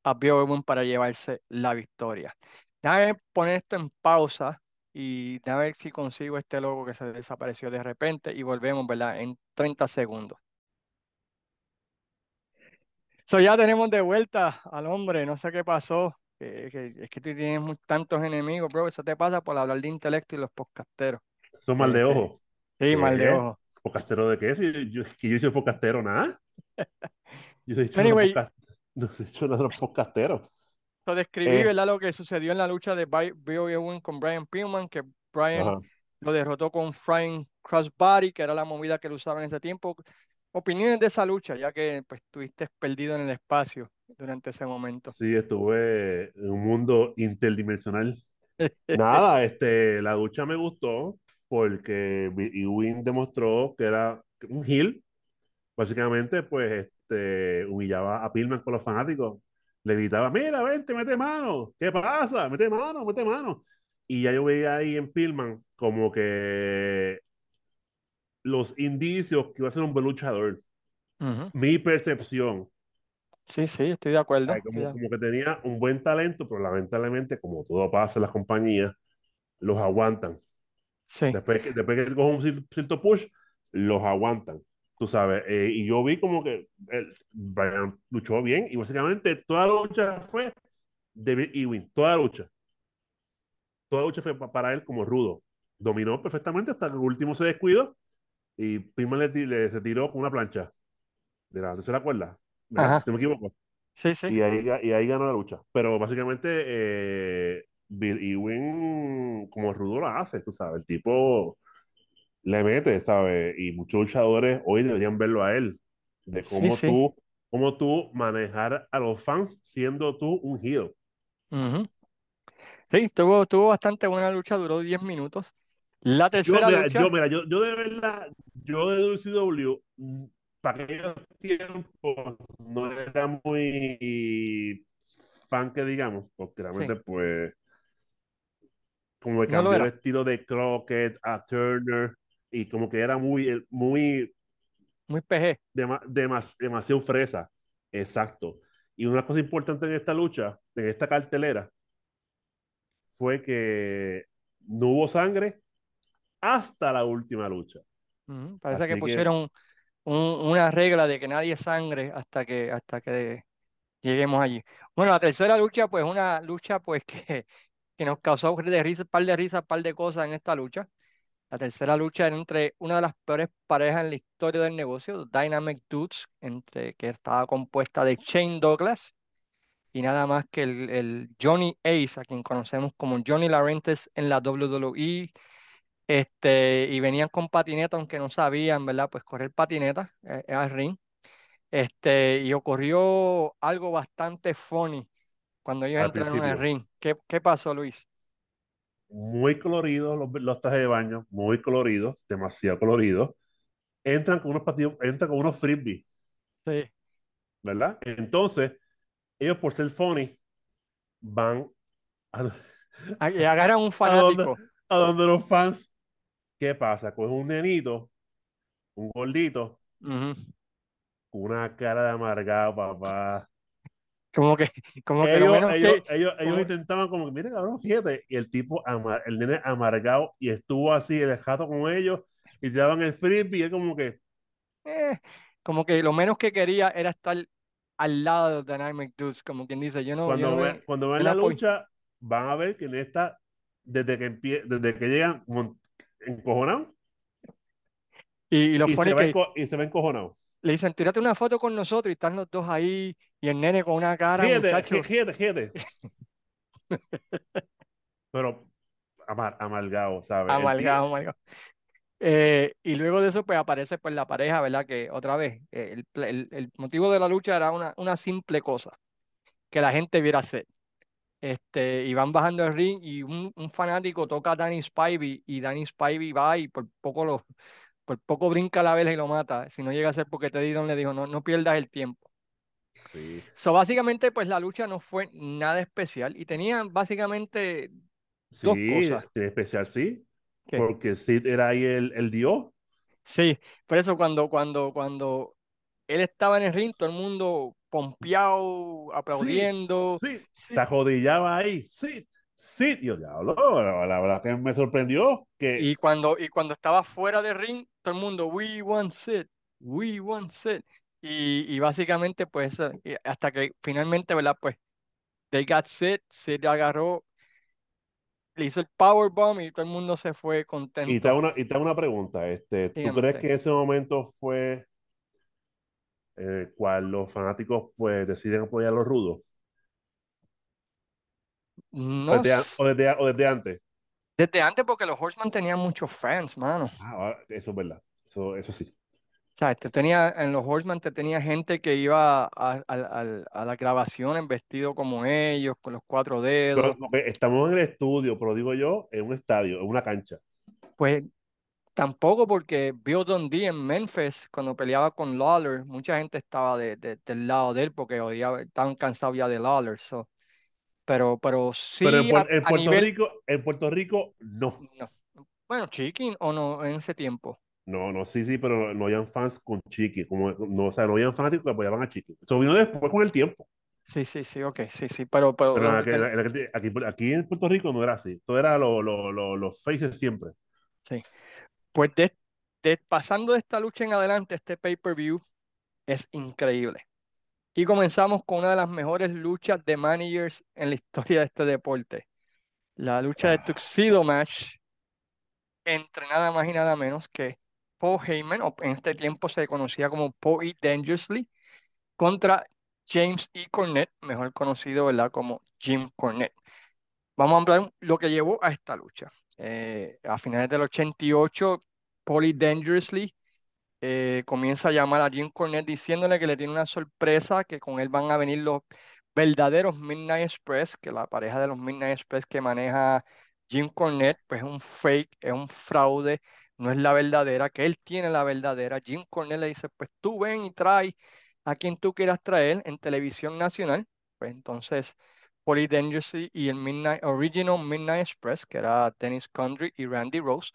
a Owen para llevarse la victoria. Déjame poner esto en pausa y déjame ver si consigo este logo que se desapareció de repente y volvemos, ¿verdad? En 30 segundos. So ya tenemos de vuelta al hombre, no sé qué pasó, que, que- es que tú tienes tantos enemigos, bro, eso te pasa por hablar de intelecto y los podcasteros. Es mal de Este, ojo. Sí, mal de ojo. ¿Podcastero de qué? Si yo, que yo soy podcastero, nada. Yo he dicho Anyway, no he dicho nada de los podcasteros. Lo describí, Eh, ¿verdad? Lo que sucedió en la lucha de Bi- Bill Owen con Brian Pillman, que Brian ajá. lo derrotó con Flying Crossbody, que era la movida que él usaba en ese tiempo. Opiniones de esa lucha, ya que pues estuviste perdido en el espacio durante ese momento. Sí, estuve en un mundo interdimensional. Nada, este, la ducha me gustó porque Ewing demostró que era un heel. Básicamente, pues, este, humillaba a Pillman con los fanáticos. Le gritaba, mira, vente, mete mano. ¿Qué pasa? Mete mano, mete mano. Y ya yo veía ahí en Pillman como que los indicios que iba a ser un buen luchador. Ujú. Mi percepción. Sí, sí, estoy de acuerdo. Ay, estoy como, como que tenía un buen talento, pero lamentablemente, como todo pasa en las compañías, los aguantan. Sí, Después que, después que cogen un cier- cierto push, los aguantan. Tú sabes, eh, y yo vi como que él, Brian luchó bien y básicamente toda la lucha fue de Bill Ewing, toda la lucha. Toda la lucha fue pa- para él como rudo. Dominó perfectamente hasta que el último se descuidó y Pillman le, le- se tiró con una plancha de la tercera cuerda, Si me equivoco. sí, sí, Y ahí, y ahí ganó la lucha. Pero básicamente eh, Bill Ewing como rudo la hace, tú sabes, el tipo le mete, ¿sabes? Y muchos luchadores hoy deberían verlo a él, de cómo sí. tú, cómo tú manejar a los fans siendo tú un heel. Sí, tuvo, tuvo bastante buena lucha, duró 10 minutos. La Yo, tercera mira, lucha, yo, mira, yo, yo de verdad, yo de WCW, mm, para aquellos tiempos no era muy fan que digamos, porque sí, realmente pues como que no cambió el estilo de Crockett a Turner y como que era muy, eh, muy, Muy PG. dema- demas- demasiado fresa. Exacto. Y una cosa importante en esta lucha, en esta cartelera, fue que no hubo sangre hasta la última lucha. Parece que Así que pusieron un- una regla de que nadie sangre hasta que, hasta que lleguemos allí. Bueno, la tercera lucha, pues una lucha pues que, que nos causó de risa, par de risas, par de cosas en esta lucha. La tercera lucha era entre una de las peores parejas en la historia del negocio, Dynamic Dudes, entre, que estaba compuesta de Shane Douglas y nada más que el, el Johnny Ace, a quien conocemos como Johnny Larentes en la WWE. Este, y venían con patineta, aunque no sabían, ¿verdad? Pues correr patineta eh, al ring. Este, y ocurrió algo bastante funny cuando ellos al entraron al principio, ring. ¿Qué, qué pasó, Luis? Muy coloridos los, los trajes de baño, muy coloridos, demasiado coloridos. Entran con unos patios, entran con unos frisbees Sí. ¿verdad? Entonces, ellos por ser funny van a, Y agarran un a donde, fanático. a donde los fans. ¿Qué pasa? Pues un nenito, un gordito, una cara de amargado, papá. Como que, como que lo Ellos, menos ellos, que. ellos, ellos intentaban como que, mira, cabrón, fíjate. Y el tipo, ama- el nene amargado, y estuvo así, el jato con ellos, y te daban el frisbee, y es como que, eh, como que lo menos que quería era estar al lado de los Dynamic Dudes, como quien dice, yo no, yo cuando, no ve- me- cuando yo ven no la lucha, van a ver que en esta, desde que, empie- desde que llegan encojonados, Y, y lo y se, que y se ven encojonados. Le dicen, tírate una foto con nosotros y están los dos ahí y el nene con una cara, Fíjate, muchacho, fíjate, fíjate. Pero amar, amargado, ¿sabes? Tío- amalgado. Eh, y luego de eso, pues aparece pues la pareja, ¿verdad? Que otra vez, eh, el, el- el motivo de la lucha era una, una simple cosa, que la gente viera hacer. Este, y van bajando el ring y un, un fanático toca a Danny Spivey y Danny Spivey va y por poco lo, por poco brinca la vela y lo mata. Si no llega a ser porque Teddy Don le dijo, no, no pierdas el tiempo. Sí, So, básicamente, pues la lucha no fue nada especial y tenían básicamente dos sí, cosas. en especial sí, que porque Sid era ahí el, el dios. Sí, por eso cuando, cuando, cuando él estaba en el ring, todo el mundo pompeado, aplaudiendo. sí, Sí. se arrodillaba ahí, sí, sí. Yo, diablo, la, la verdad que me sorprendió que Y cuando, y cuando estaba fuera del ring, todo el mundo, we want Sid, we want Sid. Y, y básicamente, pues, eh, hasta que finalmente, ¿verdad? Pues, they got Sid, Sid agarró, le hizo el powerbomb y todo el mundo se fue Y te contento. hago una, y te hago una pregunta, este, ¿tú Dígame crees usted. que ese momento fue en el cual los fanáticos pues deciden apoyar a los rudos? ¿O No desde, a- s- o desde, o desde antes? desde antes porque los Horsemen tenían muchos fans, mano. Ah, eso es verdad, eso, eso sí. O sea, te tenía, en los Horsemen te tenía gente que iba a, a, a- a las grabaciones vestido como ellos, con los cuatro Pero, dedos. ok, estamos en el estudio, pero digo yo, en un estadio, en una cancha. Pues tampoco porque Bill Dundee en Memphis, cuando peleaba con Lawler, mucha gente estaba de, de- del lado de él porque odiaba, estaban cansados ya de Lawler. so. Pero, pero Pero en, sí a, en Puerto nivel... Rico, en Puerto Rico, no. No. Bueno, Chicken o no en ese tiempo. No, no, sí, sí, pero no habían fans con Chiqui, como, no, o sea, no habían fanáticos que apoyaban a Chiqui. Eso vino después con el tiempo. Sí, sí, sí, ok, sí, sí, pero, pero Pero los- aquel- aquí, aquí en Puerto Rico no era así. Todo era lo- lo- lo- los faces siempre. sí. Pues de, de- pasando de esta lucha en adelante, este pay-per-view es increíble. Y comenzamos con una de las meyores luchas de managers en la historia de este deporte. La lucha de Ah, Tuxedo Match entre nada más y nada menos que Paul Heyman, o en este tiempo se conocía como Paul E. Dangerously, contra James E. Cornette, mejor conocido, ¿verdad? Como Jim Cornette. Vamos a hablar lo que llevó a esta lucha. Eh, a finales del 88, Paul E. Dangerously eh, comienza a llamar a Jim Cornette diciéndole que le tiene una sorpresa, que con él van a venir los verdaderos Midnight Express, que la pareja de los Midnight Express que maneja Jim Cornette, pues es un fake, es un fraude, no es la verdadera, que él tiene la verdadera. Jim Cornette le dice, pues tú ven y trae a quien tú quieras traer en televisión nacional. Pues entonces, Polly Dangerously y el Midnight, Original Midnight Express, que era Dennis Condry y Randy Rose,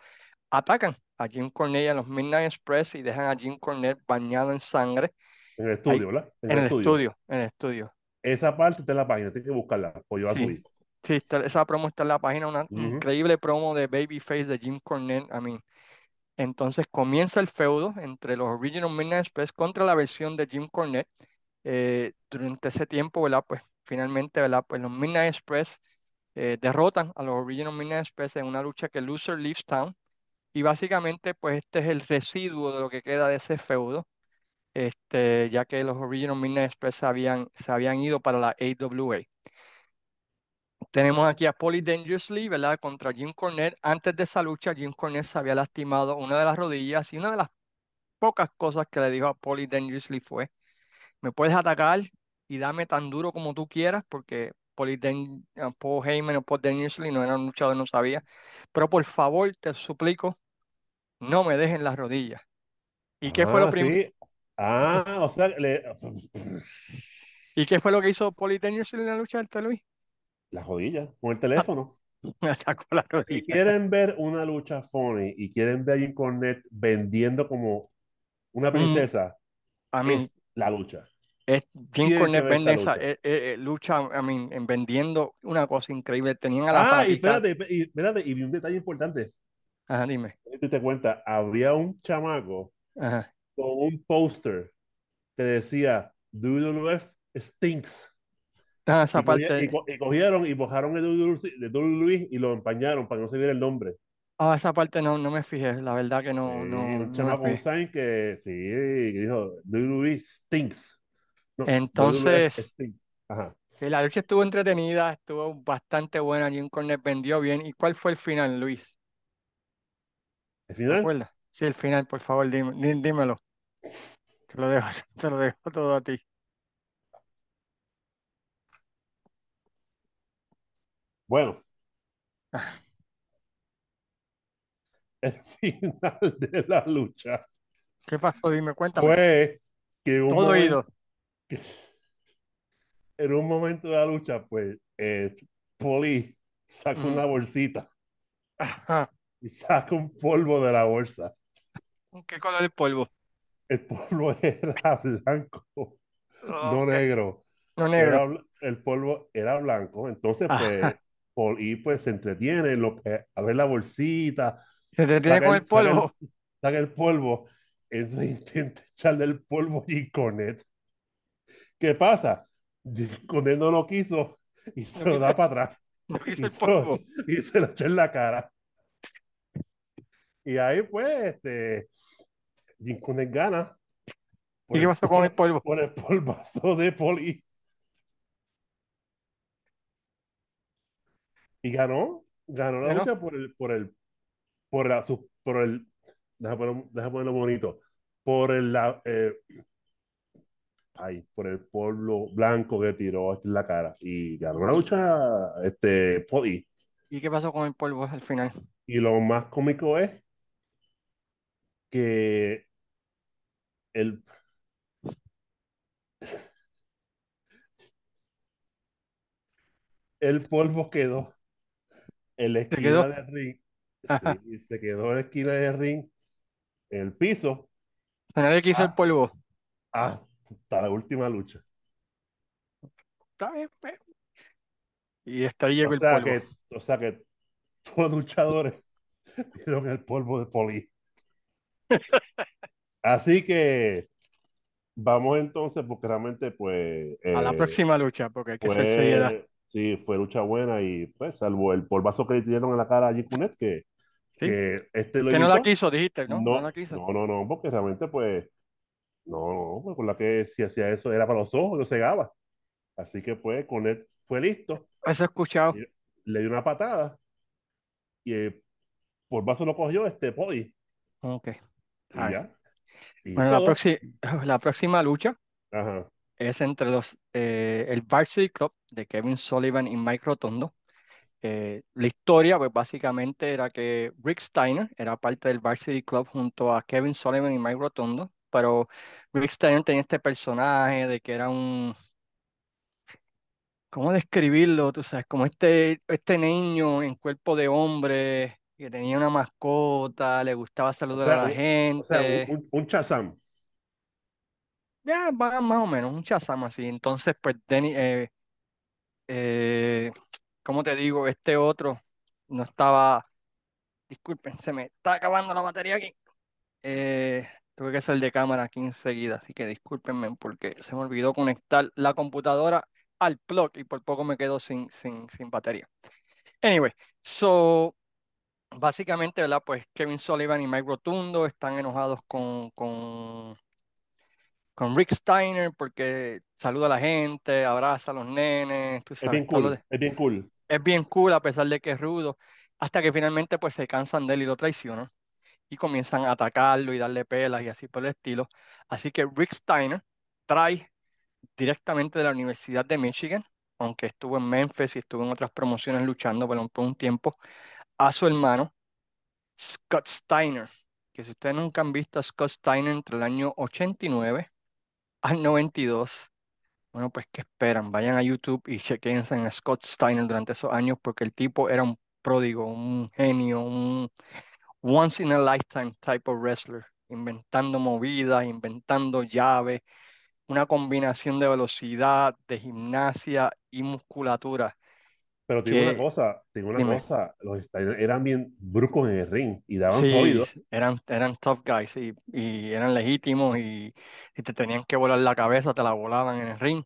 atacan a Jim Cornette y a los Midnight Express y dejan a Jim Cornette bañado en sangre en el ahí, estudio, ¿verdad? En en el estudio. estudio, en el estudio. Esa parte de la página, tienes que buscarla, pues yo a Sí, sí, está- esa promo está en la página, una increíble promo de Babyface de Jim Cornette, I mean. Entonces comienza el feudo entre los Original Midnight Express contra la versión de Jim Cornette. Eh, durante ese tiempo, ¿verdad? Pues finalmente, ¿verdad? Pues los Midnight Express eh, derrotan a los Original Midnight Express en una lucha que Loser leaves town. Y básicamente, pues este es el residuo de lo que queda de ese feudo, este, ya que los Original Midnight Express habían, se habían ido para la AWA. Tenemos aquí a Polly Dangerously, ¿verdad? Contra Jim Cornette. Antes de esa lucha, Jim Cornette se había lastimado una de las rodillas y una de las pocas cosas que le dijo a Polly Dangerously fue, me puedes atacar y dame tan duro como tú quieras, porque eh, Paul Heyman o Paul Dangerously no eran luchadores, no sabía, pero por favor, te suplico, no me dejen las rodillas. ¿Y qué fue lo Ah, primero? sí. Ah, o sea, le... ¿Y qué fue lo que hizo Danielson en la lucha ante Luis? la jodilla con el teléfono. Me atacó la Si rodilla. quieren ver una lucha funny y quieren ver a Jim Cornette vendiendo como una Mm, princesa, A mí, es la lucha. es, Jim Cornette vende esa lucha. eh, eh, eh, lucha, I mean, en vendiendo una cosa increíble. Tenían a la Ah, y espérate, y, espérate, y vi un detalle importante. Ajá, dime. Tú te cuenta, había un chamaco Ajá. con un póster que decía WWF stinks. Ah, esa Y, cogía- parte. y y cogieron y bojaron el WWF de WWE y lo empañaron para que no se viera el nombre. Ah, esa parte no, no me fijé. La verdad que no, Sí, no, un no chamaco fijé. sign que sí, que dijo WWE stinks. No, WWF Entonces, stinks. Ajá. eh, la lucha estuvo entretenida, estuvo bastante buena. Jim Cornette vendió bien. ¿Y cuál fue el final, Luis? ¿Te final, acuerdas? Sí, el final, por favor, dime- dí- dímelo. Te lo dejo, te lo dejo todo a ti. bueno, el final de la lucha ¿Qué pasó? Dime, cuéntame. fue que un Todo momento, oído. en un momento de la lucha, pues, eh, Poli Ujú. una bolsita Ajá. Y saca un polvo de la bolsa. ¿Qué color el polvo? El polvo era blanco, no negro. No negro. el polvo era blanco. Entonces, pues. Poli pues se entretiene en lo que, a ver la bolsita, Se te tiene saca con el, el saca el, polvo. saca el polvo. Eso intenta echarle el polvo a Jim Cornette. ¿Qué pasa? Cornette no lo quiso y se lo da para atrás no quiso y el se y se lo echa en la cara. Y ahí, pues, este, Jim gana ¿Y qué pasó con el polvo? por el polvazo de Poli. Y ganó, ganó la lucha por el, por el, por la, su- por el, deja ponerlo, deja ponerlo bonito, por el, la, eh, ay, por el polvo blanco que tiró en la cara. Y ganó la lucha, este, Poli. ¿y qué pasó con el polvo al final? Y lo más cómico es que el, el polvo quedó en la ¿Se esquina quedó? del ring. Sí, se quedó en la esquina del ring, en el piso, Nadie quiso el ah, polvo. hasta la última lucha. Está bien. Y hasta ahí O el sea polvo. que, o sea que todos los luchadores vieron el polvo de Poli. Así que vamos entonces, porque realmente, pues, A la eh, próxima lucha, porque hay que hacer seriedad. fue, sí, fue lucha buena y, pues, salvo el polvazo que le dieron en la cara a Jim que, ¿Sí? que este lo Que no la quiso, dijiste, ¿no? No la No, quiso. no, no, no, porque realmente, pues, no, no, pues, con la que si hacía eso era para los ojos, lo cegaba. Así que, pues, Cornette fue listo, Eso he escuchado. y le dio una patada y el polvazo lo cogió este Poli. Ok. Y Está bien. ya. Y Bueno, la, la próxima lucha Ajá. es entre los eh, el Varsity Club de Kevin Sullivan y Mike Rotundo. Eh, la historia, pues básicamente era que Rick Steiner era parte del Varsity Club junto a Kevin Sullivan y Mike Rotundo, pero Rick Steiner tenía este personaje de que era un, ¿cómo describirlo? Tú sabes, como este, este niño en cuerpo de hombre que tenía una mascota, le gustaba O saludar a la un, o sea, un, gente. un, Shazam. Ya, más o menos, un Shazam así. Entonces, pues, Denny, eh, eh, ¿cómo te digo? Este otro no estaba, disculpen, se me está acabando la batería aquí. Eh, tuve que salir de cámara aquí enseguida, así que discúlpenme porque se me olvidó conectar la computadora al plug y por poco me quedo sin, sin, sin batería. Anyway, so, básicamente, ¿verdad? Pues Kevin Sullivan y Mike Rotundo están enojados con, con con Rick Steiner porque saluda a la gente, abraza a los nenes, tú Es bien cool, de- es bien cool. es bien cool a pesar de que es rudo, hasta que finalmente pues se cansan de él y lo traicionan y comienzan a atacarlo y darle pelas y así por el estilo. Así que Rick Steiner trae directamente de la Universidad de Michigan, aunque estuvo en Memphis y estuvo en otras promociones luchando por un, por un tiempo, a su hermano Scott Steiner, que si ustedes nunca han visto a Scott Steiner entre el año 89 al 92, bueno, pues ¿qué esperan? Vayan a YouTube y chequense en Scott Steiner durante esos años porque el tipo era un pródigo, un genio, un once in a lifetime type of wrestler, inventando movidas, inventando llaves, una combinación de velocidad, de gimnasia y musculatura. Pero tengo una Que, cosa, tengo una dime, cosa, los Steiner eran bien bruscos en el ring y daban sí, eran, eran tough guys y, y eran legítimos y si te tenían que volar la cabeza, te la volaban en el ring.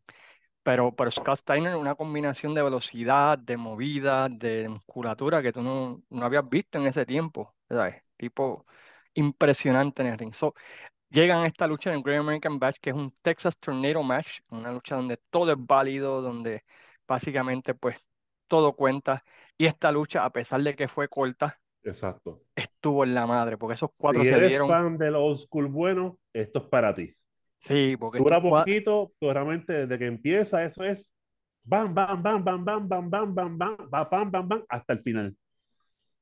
Pero, pero Scott Steiner, una combinación de velocidad, de movida, de musculatura que tú no, no habías visto en ese tiempo, ¿sabes? Tipo impresionante en el ring. So, llegan a esta lucha en el Great American Bash, que es un Texas Tornado Match, una lucha donde todo es válido, donde básicamente pues todo cuenta. Y esta lucha, a pesar de que fue corta, Exacto. estuvo en la madre, porque esos cuatro Si se eres dieron, fan del old school bueno, esto es para ti. sí, porque Dura poquito, pero realmente desde que empieza eso es bam, bam, bam, bam, bam, bam, bam, bam, bam, bam, bam, bam, hasta el final.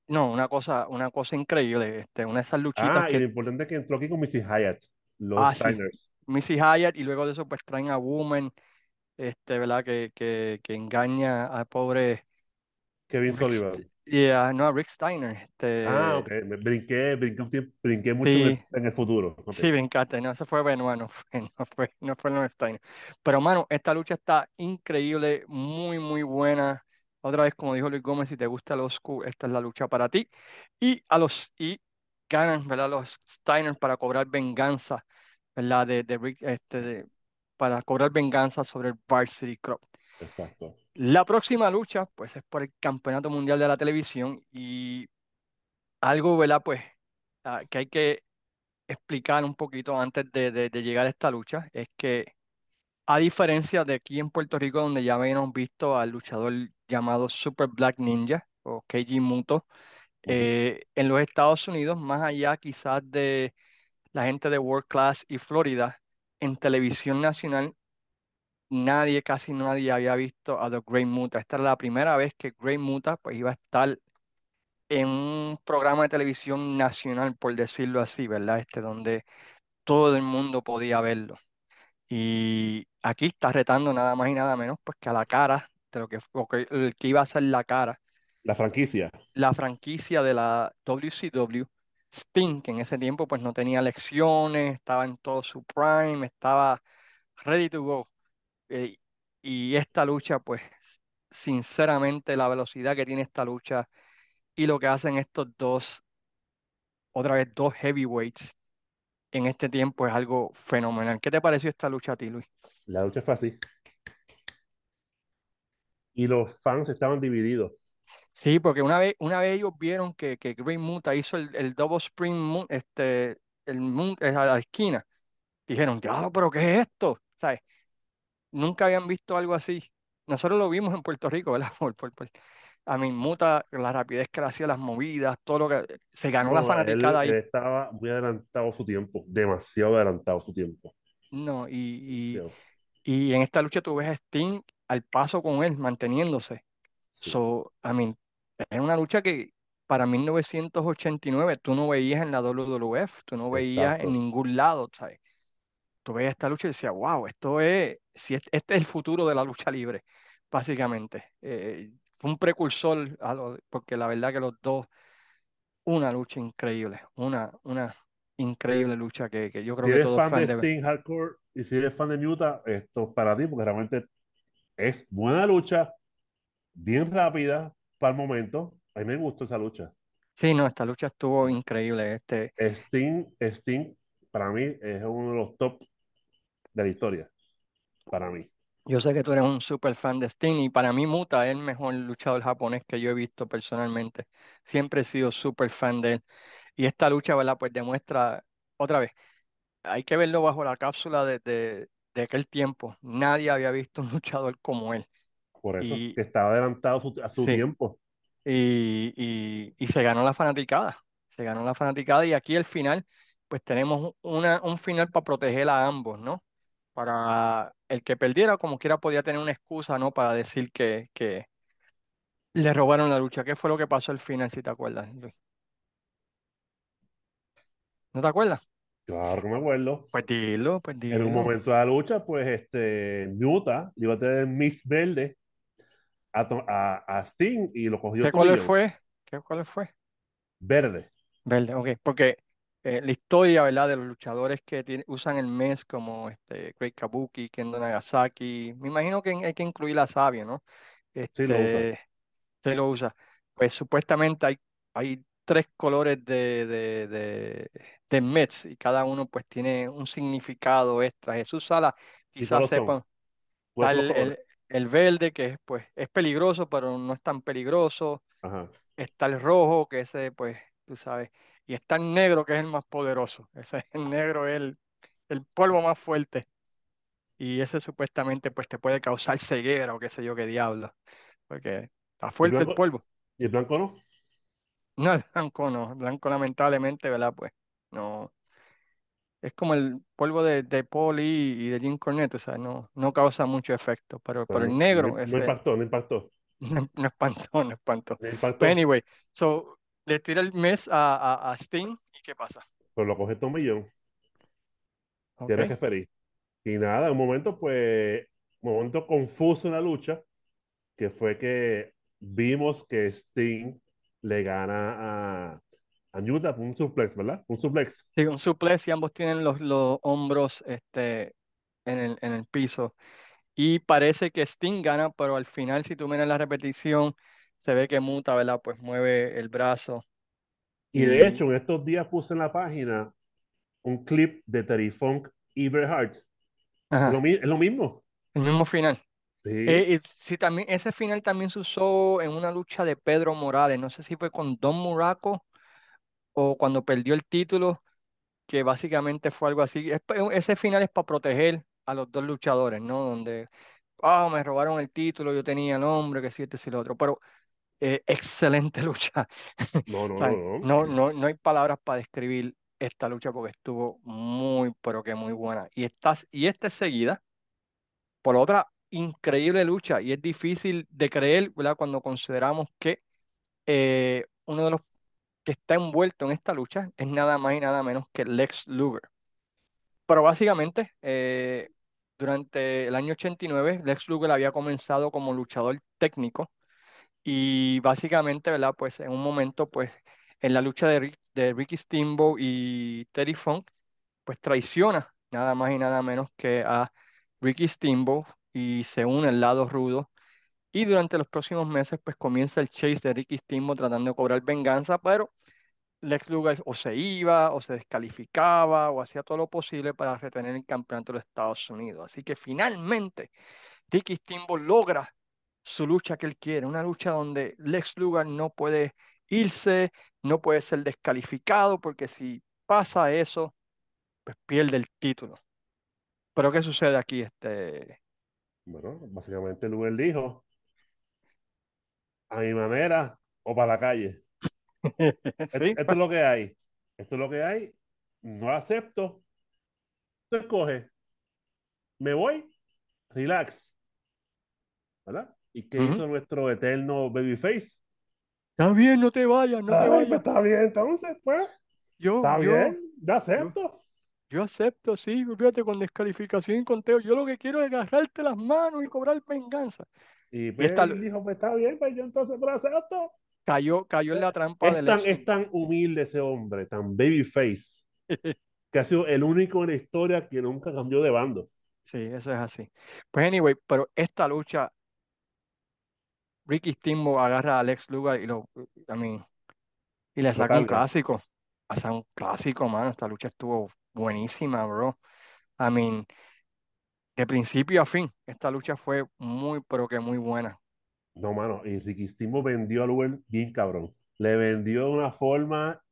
no, una cosa, una cosa increíble, este, una de esas luchitas Ah, y que lo importante es que entró aquí con Missy Hyatt, los Ah, sí. Steiners. Missy Hyatt y luego de eso pues traen a Woman, este, ¿verdad? Que, que, que engaña al pobre Kevin Rick, Sullivan. yeah, no, a Rick Steiner. Ah, ok. Este, Me brinqué, brinqué, un tiempo, brinqué mucho en el, sí, en el futuro. Ok. sí, brincaste, no, eso fue Benoit, no fue, no fue, no fue Steiner. Pero, mano, esta lucha está increíble, muy, muy buena. Otra vez, como dijo Luis Gómez, si te gusta los oscuro, esta es la lucha para ti. Y a los, y ganan, ¿verdad? Los Steiner para cobrar venganza, ¿verdad? De, de Rick, este, de- para cobrar venganza sobre el Varsity Club. Exacto. La próxima lucha, pues, es por el Campeonato Mundial de la Televisión y algo, ¿verdad? Pues, ah, que hay que explicar un poquito antes de, de- de llegar a esta lucha, es que a diferencia de aquí en Puerto Rico, donde ya habíamos visto al luchador llamado Super Black Ninja o Keiji Muto, eh, en los Estados Unidos, más allá quizás de la gente de World Class y Florida, en televisión nacional nadie, casi nadie había visto a The Great Muta. Esta era la primera vez que Great Muta pues, iba a estar en un programa de televisión nacional, por decirlo así, ¿verdad? Este, donde todo el mundo podía verlo. Y aquí está retando nada más y nada menos pues, que a la cara de lo que, o que- el que iba a ser la cara, La franquicia. la franquicia de la WCW. Sting, que en ese tiempo pues no tenía lecciones, estaba en todo su prime, estaba ready to go. Eh, y esta lucha, pues, sinceramente, la velocidad que tiene esta lucha y lo que hacen estos dos, otra vez dos heavyweights en este tiempo es algo fenomenal. ¿Qué te pareció esta lucha a ti, Luis? La lucha fue así. Y los fans estaban divididos. Sí, porque una vez, una vez ellos vieron que, que Great Muta hizo el, el double spring moon, este, el moon, a la esquina. Dijeron, diablo, pero ¿qué es esto? ¿Sabes? Nunca habían visto algo así. Nosotros lo vimos en Puerto Rico, ¿verdad? Por, por, por- a mi muta, la rapidez que le hacía las movidas, todo lo que se ganó la No, él, fanaticada él ahí. estaba muy adelantado su tiempo. Demasiado adelantado su tiempo. No, y, y, y en esta lucha tú ves a Sting al paso con él, manteniéndose. Sí. So, I mean, era una lucha que para 1989 tú no veías en la WWF, tú no veías en Exacto. ningún lado, ¿sabes? Tú veías esta lucha y decías, wow, esto es, si este es el futuro de la lucha libre, básicamente. Eh, fue un precursor, a lo- porque la verdad que los dos, una lucha increíble, una, una increíble lucha que, que yo creo Si que eres todos fan fans de. Sting Hardcore y si eres fan de Muta, esto es para ti, porque realmente es buena lucha, bien rápida para el momento. A mí me gustó esa lucha. Sí, no, esta lucha estuvo increíble. Este, Sting, Sting, para mí, es uno de los top de la historia. Para mí. yo sé que tú eres un super fan de Sting y para mí Muta es el mejor luchador japonés que yo he visto personalmente. Siempre he sido super fan de él. Y esta lucha, ¿verdad? Pues demuestra, otra vez, hay que verlo bajo la cápsula de, de, de aquel tiempo. Nadie había visto un luchador como él. Por eso, Y que estaba adelantado a su, a su sí, tiempo. y, y, y se ganó la fanaticada. Se ganó la fanaticada y aquí al final, pues tenemos una, un final para proteger a ambos, ¿no? Para el que perdiera, como quiera, podía tener una excusa, ¿no? Para decir que, que le robaron la lucha. ¿Qué fue lo que pasó al final, si te acuerdas, Luis? ¿No te acuerdas? Claro que me acuerdo. Pues dilo, pues En un dilo. momento de la lucha, pues este, Newta iba a tener Miss Verde a, a, a Sting y lo cogió ¿Qué color fue? ¿Qué color fue? Verde. Verde, ok. Porque eh, la historia, ¿verdad? De los luchadores que tiene- usan el mes como este Great Kabuki, Kendo Nagasaki. Me imagino que hay que incluir a Sabio, ¿no? Sí, lo usa. Este, se lo usa. Pues supuestamente hay, hay tres colores de, de, de, de Mets y cada uno pues tiene un significado extra. Jesús Sala ¿Y quizás sepa, ¿Cuáles está son los el? El, el verde que es, pues, es peligroso, pero no es tan peligroso. Ajá. Está el rojo, que ese, pues, tú sabes. Y está el negro, que es el más poderoso. Ese, el negro es el, el polvo más fuerte. Y ese supuestamente, pues, te puede causar ceguera o qué sé yo qué diablo. Porque está ¿Y el fuerte el blanco? polvo. ¿Y el blanco no? No, el blanco no. El blanco, lamentablemente, ¿verdad? Pues, no. Es como el polvo de, de Paul y, de Jim Cornette, o sea, no, no causa mucho efecto. Pero, pero el no, no, negro, no impactó, no impactó. no, no espantó, no espantó. No impactó. anyway, so, le tira el mes a, a, a Sting y ¿qué pasa? Pero lo coge Tomillón, que era ¿Ok? referí. Y nada, en un momento, pues, un momento confuso en la lucha, que fue que vimos que Sting le gana a, a Newta por un suplex, ¿verdad? Un suplex. Sí, un suplex y ambos tienen los, los hombros este, en el, en el piso. Y parece que Sting gana, pero al final, si tú miras la repetición, se ve que Muta, ¿verdad? Pues mueve el brazo Y de hecho, en estos días puse en la página un clip de Terry Funk y Bret lo, es lo mismo. el mismo final. Sí. Eh, y sí, también, ese final también se usó en una lucha de Pedro Morales. No sé si fue con Don Muraco o cuando perdió el título, que básicamente fue algo así. Pa- ese final es para proteger a los dos luchadores, ¿no? Donde, ah, me robaron el título, yo tenía el nombre, que sí, este sí, lo otro. Pero eh, excelente lucha. No, no, ¿Sabes? no, no. No, no, no hay palabras para describir esta lucha porque estuvo muy, pero que muy buena. Y, estás, y esta es seguida por otra increíble lucha y es difícil de creer, ¿verdad? Cuando consideramos que eh, uno de los que está envuelto en esta lucha es nada más y nada menos que Lex Luger. Pero básicamente, eh, durante el año 89, Lex Luger había comenzado como luchador técnico y básicamente, ¿verdad? Pues en un momento, pues en la lucha de, de Ricky Steamboat y Terry Funk, pues traiciona nada más y nada menos que a Ricky Steamboat y se une al lado rudo. Y durante los próximos meses, pues comienza el chase de Ricky Steamboat tratando de cobrar venganza, pero Lex Luger o se iba, o se descalificaba, o hacía todo lo posible para retener el campeonato de los Estados Unidos. Así que finalmente Ricky Steamboat logra su lucha que él quiere, una lucha donde Lex Luger no puede irse, no puede ser descalificado, porque si pasa eso, pues pierde el título. Pero ¿qué sucede aquí? Este... Bueno, básicamente Luger dijo, a mi manera o para la calle. Sí, Esto es lo que hay. Esto es lo que hay. No lo acepto. Tú escoge. Me voy. Relax. ¿Verdad? ¿Y qué hizo nuestro eterno babyface? Está bien, no te vayas, no te Ay, pues vayas. está bien, entonces, pues. Yo, Está yo, bien, ya yo, acepto. yo acepto, sí, olvídate con descalificación y conteo. Yo lo que quiero es agarrarte las manos y cobrar venganza. Y Y pues esta él dijo, pues está bien, pues yo entonces pues acepto. cayó, cayó en la trampa Es del tan, es tan humilde ese hombre, tan babyface, que ha sido el único en la historia que nunca cambió de bando. Sí, eso es así. Pues anyway, pero esta lucha, Ricky Steamboat agarra a Alex Luger y lo, I mean, y le saca un clásico. Hace un clásico, mano. Esta lucha estuvo buenísima, bro. I mean, de principio a fin, esta lucha fue muy, pero que muy buena. No, mano, y Ricky Steamboat vendió a Luger bien cabrón. Le vendió de una forma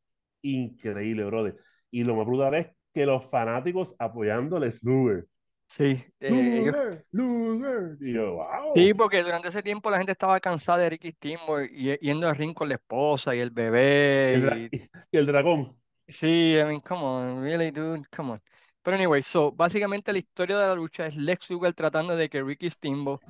increíble, brother. Y lo más brutal es que los fanáticos apoyándoles Luger. Sí, eh, Luger, Luger. Y yo, wow. Sí, porque durante ese tiempo la gente estaba cansada de Ricky Steamboat y yendo al ring con la esposa y el bebé el, dra- y y el dragón. sí, I mean, come on, really, dude, come on. Pero anyway, so básicamente la historia de la lucha es Lex Luger tratando de que Ricky Steamboat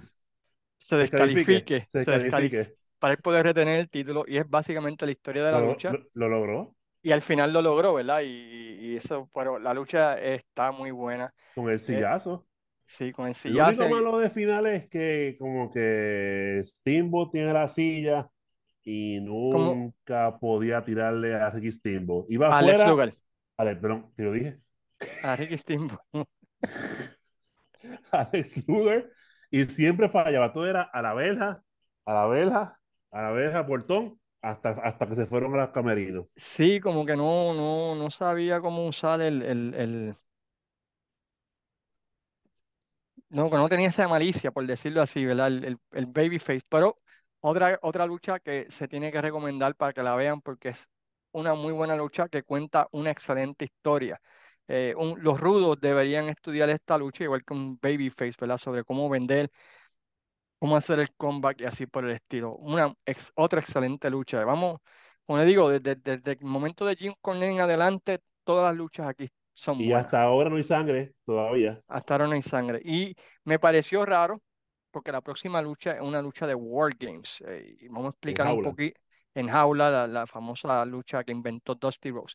se Descalifique, descalifique, se se descalifique descalifique. para él poder retener el título y es básicamente la historia de la Lo, lucha lo- lo logró. y al final lo logró, ¿verdad? Y, y eso, pero la lucha está muy buena. Con el Eh, sillazo. sí, con el Lo único sillazo. malo de final es que como que Steamboat tiene la silla y nunca podía tirarle a Ricky Steamboat. Iba Alex afuera. Luger, Alex, perdón, ¿qué lo dije? A Ricky Steamboat. Alex Luger. Y siempre fallaba. Todo era a la verja, a la verja, a la verja, portón, hasta, hasta que se fueron a los camerinos. Sí, como que no, no, no sabía cómo usar el, el, el- no, que no tenía esa malicia, por decirlo así, ¿verdad? El, el, el babyface. Pero otra, otra lucha que se tiene que recomendar para que la vean porque es una muy buena lucha que cuenta una excelente historia. Eh, un- los rudos deberían estudiar esta lucha, igual que un babyface, ¿verdad? Sobre cómo vender, cómo hacer el comeback y así por el estilo. Una ex- otra excelente lucha. Vamos, como le digo, desde, desde el momento de Jim Cornette en adelante, todas las luchas aquí son Y buenas hasta ahora no hay sangre todavía. hasta ahora no hay sangre. Y me pareció raro porque la próxima lucha es una lucha de War Games. eh, y vamos a explicar un jaula. poquito en jaula la, la famosa lucha que inventó Dusty Rose.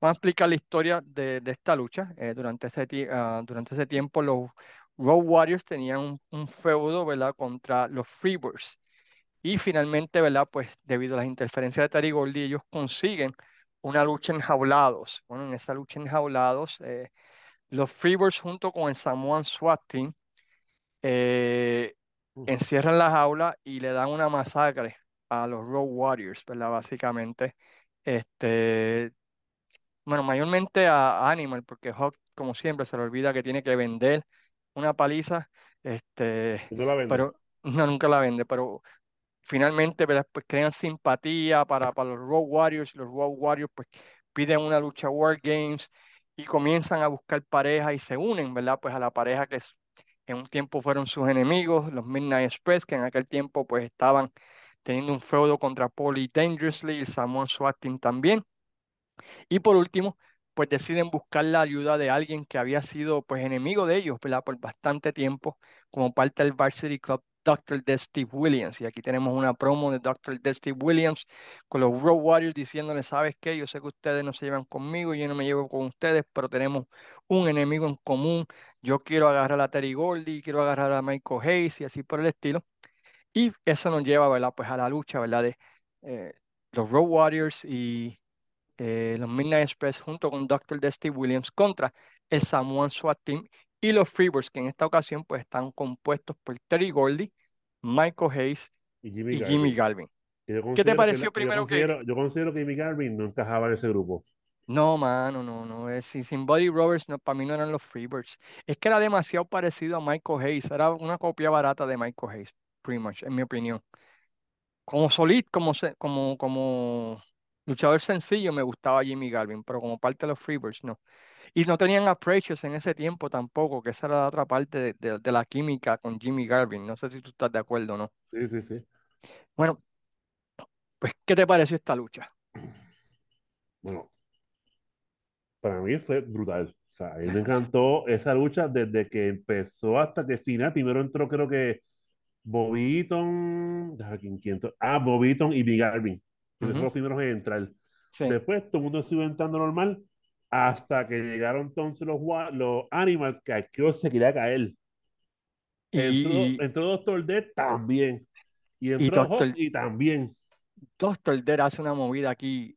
Vamos a explicar la historia de, de esta lucha. Eh, durante, ese, ti- ah, durante ese tiempo los Road Warriors tenían un, un feudo, ¿verdad? Contra los Freebirds. Y finalmente, ¿verdad? Pues debido a las interferencias de Terry Gordy, ellos consiguen una lucha enjaulados. Bueno, en esa lucha enjaulados, eh, los Freebirds junto con el Samoan SWAT Team eh, encierran la jaula y le dan una masacre a los Road Warriors, ¿verdad? Básicamente, este, bueno, mayormente a Animal, porque Hawk, como siempre, se le olvida que tiene que vender una paliza, este, Y no la vende. pero no, nunca la vende, pero finalmente, ¿verdad? Pues crean simpatía para, para los Road Warriors, y los Road Warriors pues piden una lucha War Games y comienzan a buscar pareja y se unen, ¿verdad? Pues a la pareja que en un tiempo fueron sus enemigos, los Midnight Express, que en aquel tiempo pues estaban teniendo un feudo contra Polly Dangerously y el Samoan SWAT Team también. Y por último, pues deciden buscar la ayuda de alguien que había sido pues enemigo de ellos, ¿verdad? Por bastante tiempo, como parte del Varsity Club, Dr. D. Steve Williams. Y aquí tenemos una promo de Dr. D. Steve Williams con los Road Warriors diciéndole, ¿sabes qué? Yo sé que ustedes no se llevan conmigo, yo no me llevo con ustedes, pero tenemos un enemigo en común. Yo quiero agarrar a Terry Gordy, quiero agarrar a Michael Hayes y así por el estilo. Y eso nos lleva, ¿verdad? Pues a la lucha, ¿verdad? De eh, los Road Warriors y eh, los Midnight Express junto con Dr. Dusty Williams contra el Samoan SWAT Team y los Freebirds, que en esta ocasión pues están compuestos por Terry Gordy, Michael Hayes Y Jimmy y Jimmy. Galvin. ¿Qué te que pareció que yo primero que...? yo considero que Jimmy Garvin no encajaba en ese grupo. No, mano, no, no. Es, sin, sin Buddy Roberts, no, para mí no eran los Freebirds. Es que era demasiado parecido a Michael Hayes. Era una copia barata de Michael Hayes, pretty much, en mi opinión. Como solista, como, se- como, como luchador sencillo, me gustaba Jimmy Garvin, pero como parte de los Freebirds, no. Y no tenían a Precious en ese tiempo tampoco, que esa era la otra parte de, de- de la química con Jimmy Garvin. No sé si tú estás de acuerdo o no. Sí, sí, sí. Bueno, pues, ¿qué te pareció esta lucha? Bueno, para mí fue brutal. O sea, a mí me encantó esa lucha desde que empezó hasta que final. Primero entró, creo que entró. Ah, Bobby Eaton y Big Garvin. Que los primeros en entrar. Sí. Después todo el mundo siguió entrando normal hasta que llegaron entonces los, los Animals, que aquello se quería caer. Entró, Y, y, entró Doctor Death también. Y y entró Hawk Doctor, y también. Doctor Dead hace una movida aquí.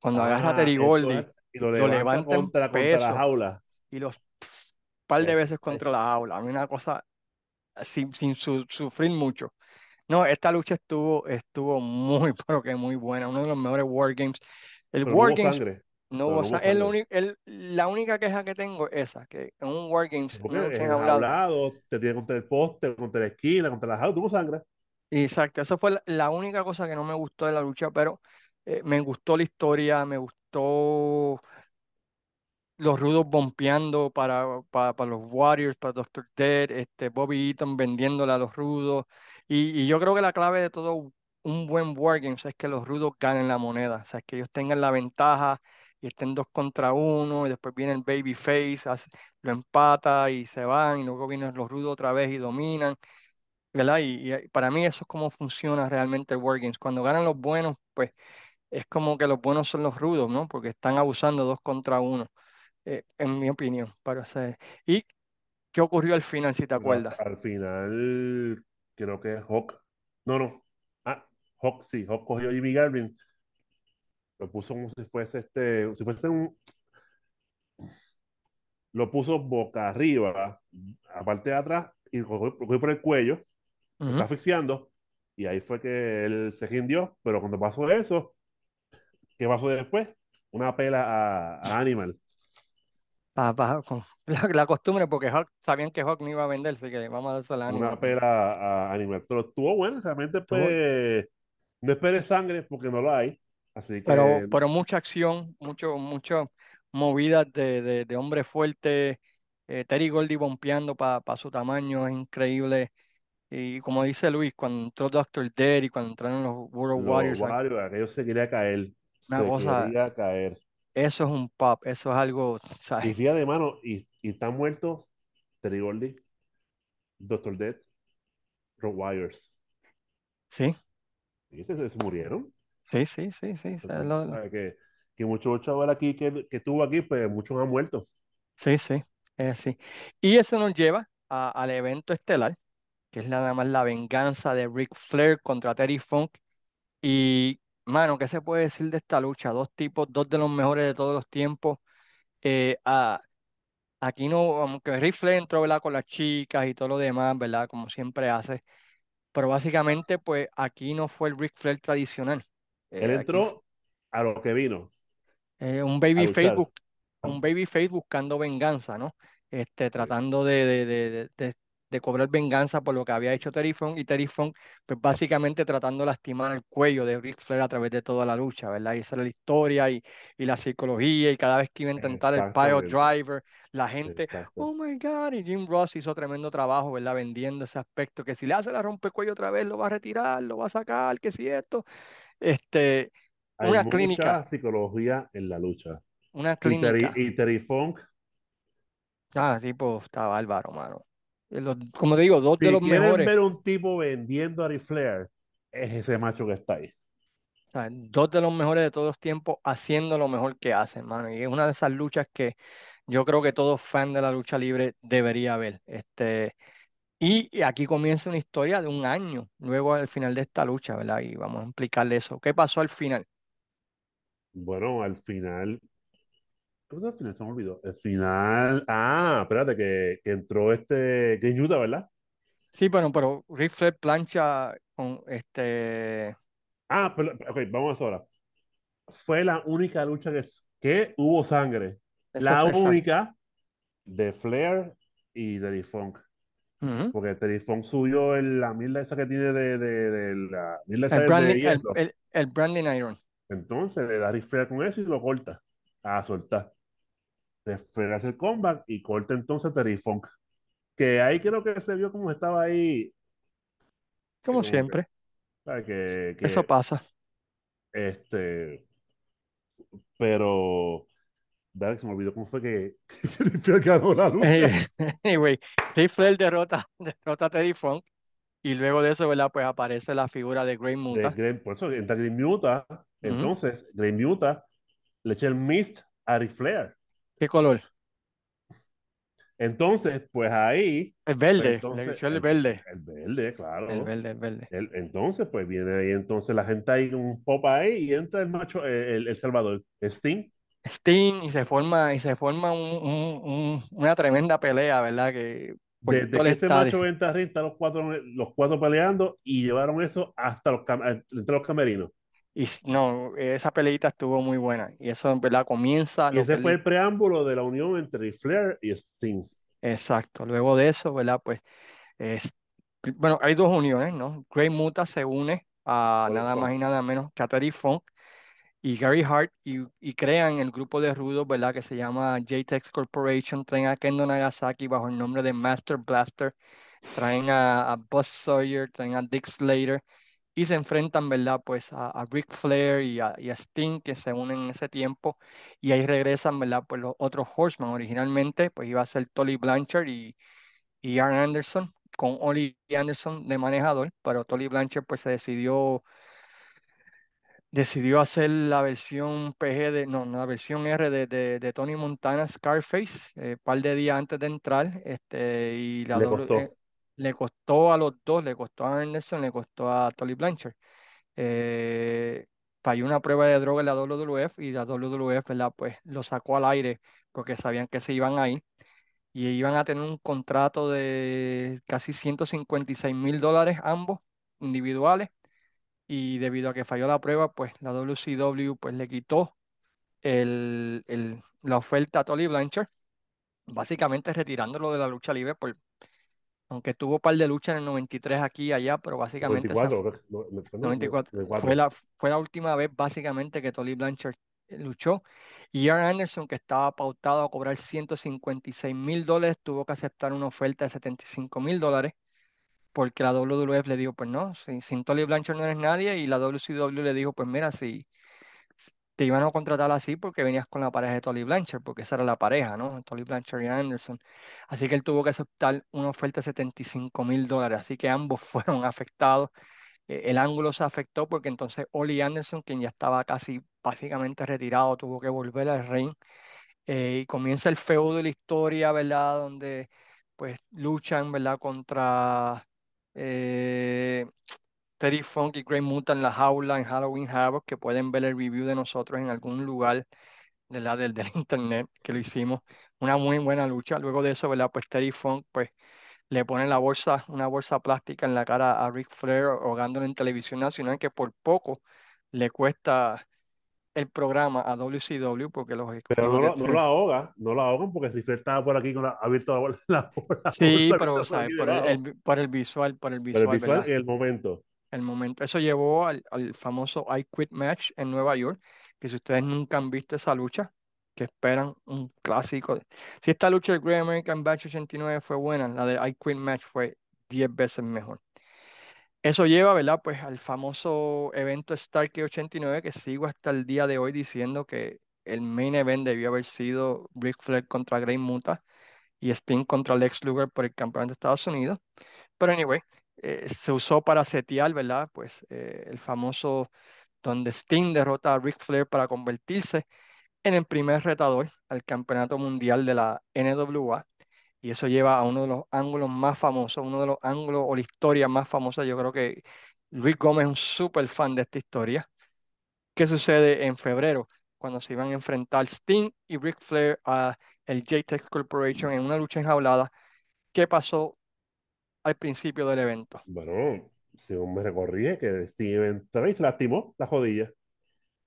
Cuando agarra a Ah, Terry Gordy, y lo lo levanta levanta en contra, contra la peso jaula. y los par de Es- veces contra la jaula. A mí una cosa sin, sin su- sufrir mucho. No, esta lucha estuvo, estuvo muy, pero que muy buena. Uno de los mejores War Games. El pero no War hubo Games sangre. no no es lo el- la única queja que tengo es esa, que en un War Games, Porque una lucha en enjaulada. enjaulado, te tiene contra el poste, contra la esquina, contra la jaula, tuvo sangre. Exacto, esa fue la, la única cosa que no me gustó de la lucha, pero eh, me gustó la historia, me gustó los rudos bompeando para, para, para los Warriors, para Doctor Dead, este, Bobby Eaton vendiéndole a los rudos. Y, y yo creo que la clave de todo un buen Wargames es que los rudos ganen la moneda, o sea, que ellos tengan la ventaja y estén dos contra uno, y después viene el Babyface, lo empata y se van, y luego vienen los rudos otra vez y dominan. ¿verdad? Y, y para mí eso es como funciona realmente el Wargames. Cuando ganan los buenos, pues es como que los buenos son los rudos, ¿no? Porque están abusando dos contra uno. eh, en mi opinión. O sea, ¿y qué ocurrió al final, si te acuerdas? al final, creo que Hawk. No, no. Ah, Hawk, sí. Hawk cogió a Jimmy Garvin. Lo puso como si fuese este. Si fuese un. Lo puso boca arriba, aparte de atrás, y lo cogió, lo por el cuello. Lo Ujú. está asfixiando. Y ahí fue que él se rindió. Pero cuando pasó eso, ¿qué pasó después? Una pela a, a Animal. Pa- pa- con la, la costumbre, porque Hawk, sabían que Hawk no iba a venderse, que vamos a darse el ánimo. Una pela a Animal. Pero estuvo bueno. Realmente, pues. No esperes sangre porque no lo hay. Así pero, que pero mucha acción, mucho, mucho movidas de, de, de hombre fuerte. eh, Terry Gordy bompeando para su tamaño, es increíble. Y como dice Luis, cuando entró Doctor Dead y cuando entraron los World los Warriors, Warriors, aquello se quería caer. una Se cosa, quería caer. Eso es un pop, eso es algo, Y ¿sabes? fíjate, mano, y, y están muertos Terry Gordy, Doctor Death, los Warriors. Sí, Y se, se murieron. sí, sí, sí, sí. Entonces, ¿sabes lo-. Que, que muchos chavales aquí que, que estuvo aquí, pues muchos han muerto. Sí, sí, es así. Y eso nos lleva a- al evento estelar, que es nada más la venganza de Ric Flair contra Terry Funk. Y, mano, ¿qué se puede decir de esta lucha? Dos tipos, dos de los mejores de todos los tiempos. Eh, a- aquí no, aunque Ric Flair entró, ¿verdad? Con las chicas y todo lo demás, ¿verdad? Como siempre hace. Pero básicamente, pues aquí no fue el Ric Flair tradicional. Él Eh, aquí entró a lo que vino, eh, un baby. Facebook, un babyface buscando venganza, ¿no? Este, tratando de, de, de, de, cobrar venganza por lo que había hecho Terry Funk y Terry Funk, pues básicamente tratando de lastimar el cuello de Ric Flair a través de toda la lucha, ¿verdad? Y esa era la historia y, y la psicología y cada vez que iba a intentar el pile driver, la gente, Exacto. oh my God, y Jim Ross hizo tremendo trabajo, ¿verdad? Vendiendo ese aspecto, que si le hace la rompecuello otra vez, lo va a retirar, lo va a sacar, que si esto, este, Hay una mucha clínica, psicología en la lucha. una clínica. y Terry Funk, Ah, tipo, está bárbaro, mano. Eh, los- como te digo, dos de los quieren mejores, ver un tipo vendiendo a Flair, es ese macho que está ahí. o sea, dos de los mejores de todos los tiempos haciendo lo mejor que hacen, mano. Y es una de esas luchas que yo creo que todo fan de la lucha libre debería ver. Este, y aquí comienza una historia de un año, luego al final de esta lucha, ¿verdad? Y vamos a explicarle eso. ¿Qué pasó al final? Bueno, al final, ¿cómo fue al final? Se me olvidó. El final, ah, espérate, que, que entró este Great Yuta, ¿verdad? Sí, bueno, pero Ric Flair plancha con este. Ah, pero, ok, vamos ahora. Fue la única lucha que, que hubo sangre. Eso La única de Flair y Terry Funk. Porque Terry Funk subió en la mierda esa que tiene de, de, de la mierda esa El de branding, el, el, el branding iron. Entonces le da Flair con eso y lo corta. A soltar. Flair hace el comeback y corta entonces a Terry Funk. Que ahí creo que se vio como estaba ahí. Como que, siempre, eso pasa. este. Pero. Dale, se me olvidó cómo fue que, Ric Flair ganó la lucha. Eh, Anyway, Ric Flair derrota, derrota a Teddy Funk y luego de eso, ¿verdad? Pues aparece la figura de De Muta. Por eso entra Green Muta. Entonces, Green Muta le echa el mist a Ric Flair. ¿Qué color? Entonces, pues ahí, El pues verde, entonces, el el, verde, el verde, claro. el verde, el verde. El- entonces, pues viene ahí, entonces la gente ahí un pop ahí y entra el macho, eh, el, el Salvador, Sting, Sting y se forma, y se forma un- un- un- una tremenda pelea, ¿verdad? Que por Desde que ese estadio. macho entra ahí, están los cuatro, los cuatro peleando y llevaron eso hasta los, cam- entre los camerinos. Y no, esa peleita estuvo muy buena. Y eso, ¿verdad? Comienza Y ese es fue el preámbulo de la unión entre Flair y Sting. Exacto. Luego de eso, ¿verdad? Pues, es, bueno, hay dos uniones, ¿no? Great Muta se une a nada más y nada menos que a Terry Funk y Gary Hart y, y crean el grupo de rudos, ¿verdad? Que se llama JTEX Corporation. Traen a Kendo Nagasaki bajo el nombre de Master Blaster. Traen a, a Buzz Sawyer, traen a Dick Slater y se enfrentan, ¿verdad? Pues a, a Ric Flair y a, y a Sting que se unen en ese tiempo y ahí regresan, ¿verdad? Pues los otros Horsemen. Originalmente, pues iba a ser Tully Blanchard y, y Arn Anderson con Ollie Anderson de manejador, pero Tully Blanchard pues se decidió decidió hacer la versión PG de, no, la versión R de, de, de Tony Montana, Scarface, un par de días antes de entrar, este, y la Le W- costó. eh, le costó a los dos, le costó a Anderson, le costó a Tolly Blanchard. Eh, falló una prueba de droga en la WWF y la WWF, ¿verdad? Pues lo sacó al aire porque sabían que se iban a ir y iban a tener un contrato de casi 156 mil dólares ambos individuales y debido a que falló la prueba, pues la WCW pues le quitó el, el- la oferta a Tolly Blanchard, básicamente retirándolo de la lucha libre, por, aunque tuvo un par de luchas en el 93 aquí y allá, pero básicamente esa 94, creo que- no, no, fue 94. Fue 94. la, fue la última vez básicamente que Tolly Blanchard eh, luchó. Y Arn Anderson, que estaba pautado a cobrar 156 mil dólares, tuvo que aceptar una oferta de 75 mil dólares porque la WWF le dijo, pues no, sin, sin Tolly Blanchard no eres nadie. Y la WCW le dijo, pues mira, si te iban a contratar así porque venías con la pareja de Tolly Blanchard, porque esa era la pareja, ¿no? Tolly Blanchard y Anderson. Así que él tuvo que aceptar una oferta de 75 mil dólares. Así que ambos fueron afectados eh, el ángulo se afectó porque entonces Oli Anderson, quien ya estaba casi básicamente retirado, tuvo que volver al ring eh, y comienza el feudo de la historia, ¿verdad? Donde pues luchan, ¿verdad? Contra eh, Terry Funk y Grey Muta en la jaula en Halloween Havoc, que pueden ver el review de nosotros en algún lugar de la, del, del internet que lo hicimos. Una muy buena lucha. Luego de eso, ¿verdad? Pues Terry Funk, pues le ponen la bolsa, una bolsa plástica en la cara a Ric Flair, ahogándolo en televisión nacional, que por poco le cuesta el programa a WCW, porque los Pero no lo, no lo ahoga, no lo ahogan porque Rifle estaba por aquí con la, abierto la, la, la Sí, bolsa pero, ¿sabes? Por el, el por el visual, por el Pero el visual, visual en el momento. El momento. Eso llevó al, famoso I Quit Match en Nueva York, que si ustedes nunca han visto esa lucha, que esperan un clásico. Si esta lucha del Great American Bash 89 fue buena, la de I Quit Match fue 10 veces mejor. Eso lleva, ¿verdad? Pues al famoso evento Starkey 89, que sigo hasta el día de hoy diciendo que el main event debió haber sido Ric Flair contra Grey Muta y Sting contra Lex Luger por el campeonato de Estados Unidos. Pero anyway, eh, se usó para setear, ¿verdad? Pues eh, el famoso donde Sting derrota a Ric Flair para convertirse en el primer retador al campeonato mundial de la NWA. Y eso lleva a uno de los ángulos más famosos, uno de los ángulos o la historia más famosa. Yo creo que Luis Gómez es un súper fan de esta historia. ¿Qué sucede en febrero? Cuando se iban a enfrentar Sting y Ric Flair a el JTEX Corporation en una lucha enjaulada. ¿Qué pasó al principio del evento? Bueno, según me recorrí, que Steven Travis se lastimó la jodilla.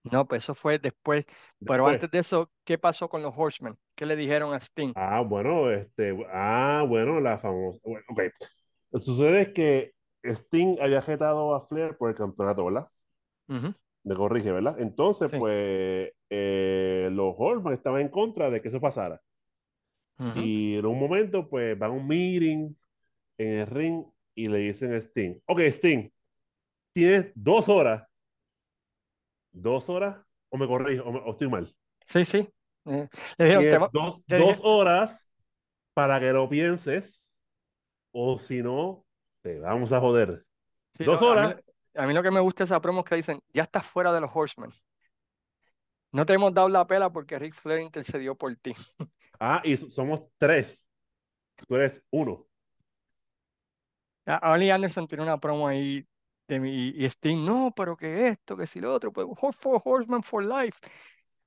No, pues eso fue después. Pero antes de eso, ¿qué pasó con los Horsemen? ¿Qué le dijeron a Sting? Ah, bueno, este, ah, bueno, la famosa. Bueno, ok. Lo que sucede es que Sting había jetado a Flair por el campeonato, ¿verdad? Me corrige, ¿verdad? Entonces, sí, pues, eh, los Horsemen estaban en contra de que eso pasara. ujú. Y en un momento, pues, van a un meeting en el ring y le dicen a Sting, ok, Sting, tienes dos horas, dos horas, o me corrijo, o, me- o estoy mal. Sí, sí. Eh, Tienes dos, dos horas para que lo pienses, o si no, te vamos a joder. sí, Dos lo- a mí, horas. a mí lo que me gusta de esa promo es que dicen, ya estás fuera de los Horsemen. No te hemos dado la pela porque Ric Flair intercedió por ti. Ah, y so- somos tres. Tú eres uno. Oli Anderson tiene una promo ahí de mi, y Sting, no, pero que esto, que si lo otro, pues for Horseman for life.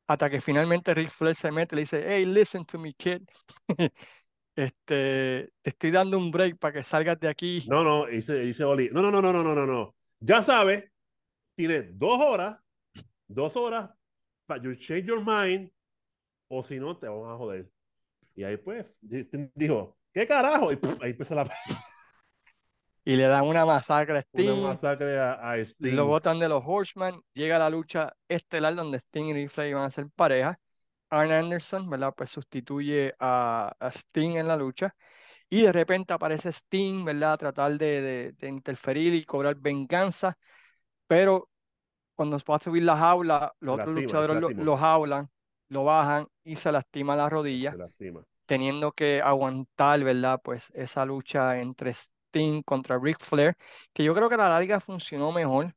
Hasta que finalmente Ric Flair se mete y le dice, hey, listen to me, kid. Este, te estoy dando un break para que salgas de aquí. No, no, dice, dice Oli. No, no, no, no, no, no, no. Ya sabes, tienes dos horas, dos horas para you change your mind, o si no, te vamos a joder. Y ahí pues, dijo, ¿qué carajo? Y ahí empezó la, Y le dan una masacre a una Sting. masacre a, a Lo Sting. botan de los Horsemen. Llega la lucha estelar donde Sting y Flair iban a ser pareja. Arn Anderson, ¿verdad? Pues sustituye a, a Sting en la lucha. Y de repente aparece Sting, ¿verdad? A tratar de, de- de interferir y cobrar venganza. Pero cuando va a subir la jaula, los Se otros lastima, luchadores lo, lo jaulan, lo bajan y se lastima la Se rodilla, lastima. teniendo que aguantar, ¿verdad? Pues esa lucha entre Sting contra Ric Flair, que yo creo que a la larga funcionó mejor,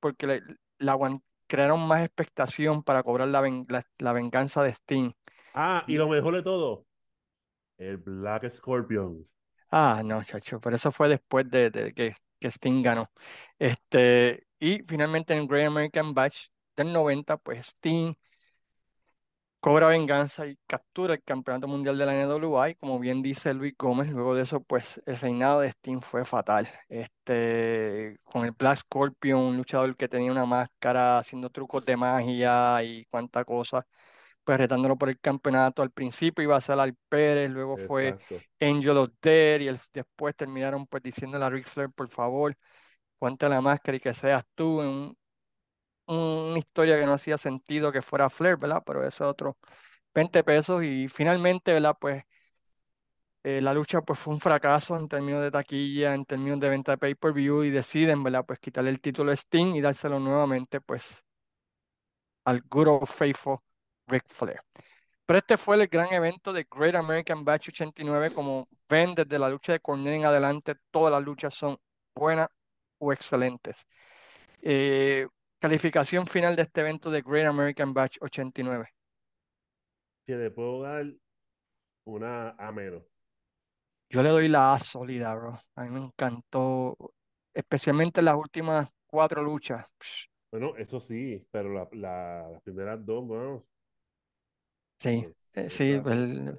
porque le- la crearon más expectación para cobrar la, ven- la- la venganza de Sting. Ah, y lo mejor de todo, el Black Scorpion. Ah, no, chacho, pero eso fue después de, de que, que Sting ganó. Este, y finalmente en el Great American Bash del 90, pues Sting cobra venganza y captura el campeonato mundial de la NWA y como bien dice Luis Gómez, luego de eso pues el reinado de Sting fue fatal. Este, con el Black Scorpion, un luchador que tenía una máscara haciendo trucos de magia y cuánta cosa, pues retándolo por el campeonato. Al principio iba a ser Al Pérez, luego fue. Angel of Death y el- después terminaron pues diciéndole a Ric Flair, por favor, ponte la máscara y que seas tú en un- una historia que no hacía sentido que fuera Flair, ¿verdad? Pero eso es otro 20 pesos y finalmente, ¿verdad? Pues eh, la lucha pues fue un fracaso en términos de taquilla, en términos de venta de pay-per-view y deciden, ¿verdad? Pues quitarle el título a Sting y dárselo nuevamente pues al good old faithful Ric Flair. Pero este fue el gran evento de Great American Bash 89. Como ven, desde la lucha de Cornette en adelante, todas las luchas son buenas o excelentes. Eh, calificación final de este evento de Great American Bash 89. Que le puedo dar una a menos. Yo le doy la A sólida, bro. A mí me encantó, especialmente las últimas cuatro luchas. Bueno, eso sí, pero la, la- las primeras dos, bueno, Sí, eh, sí, el-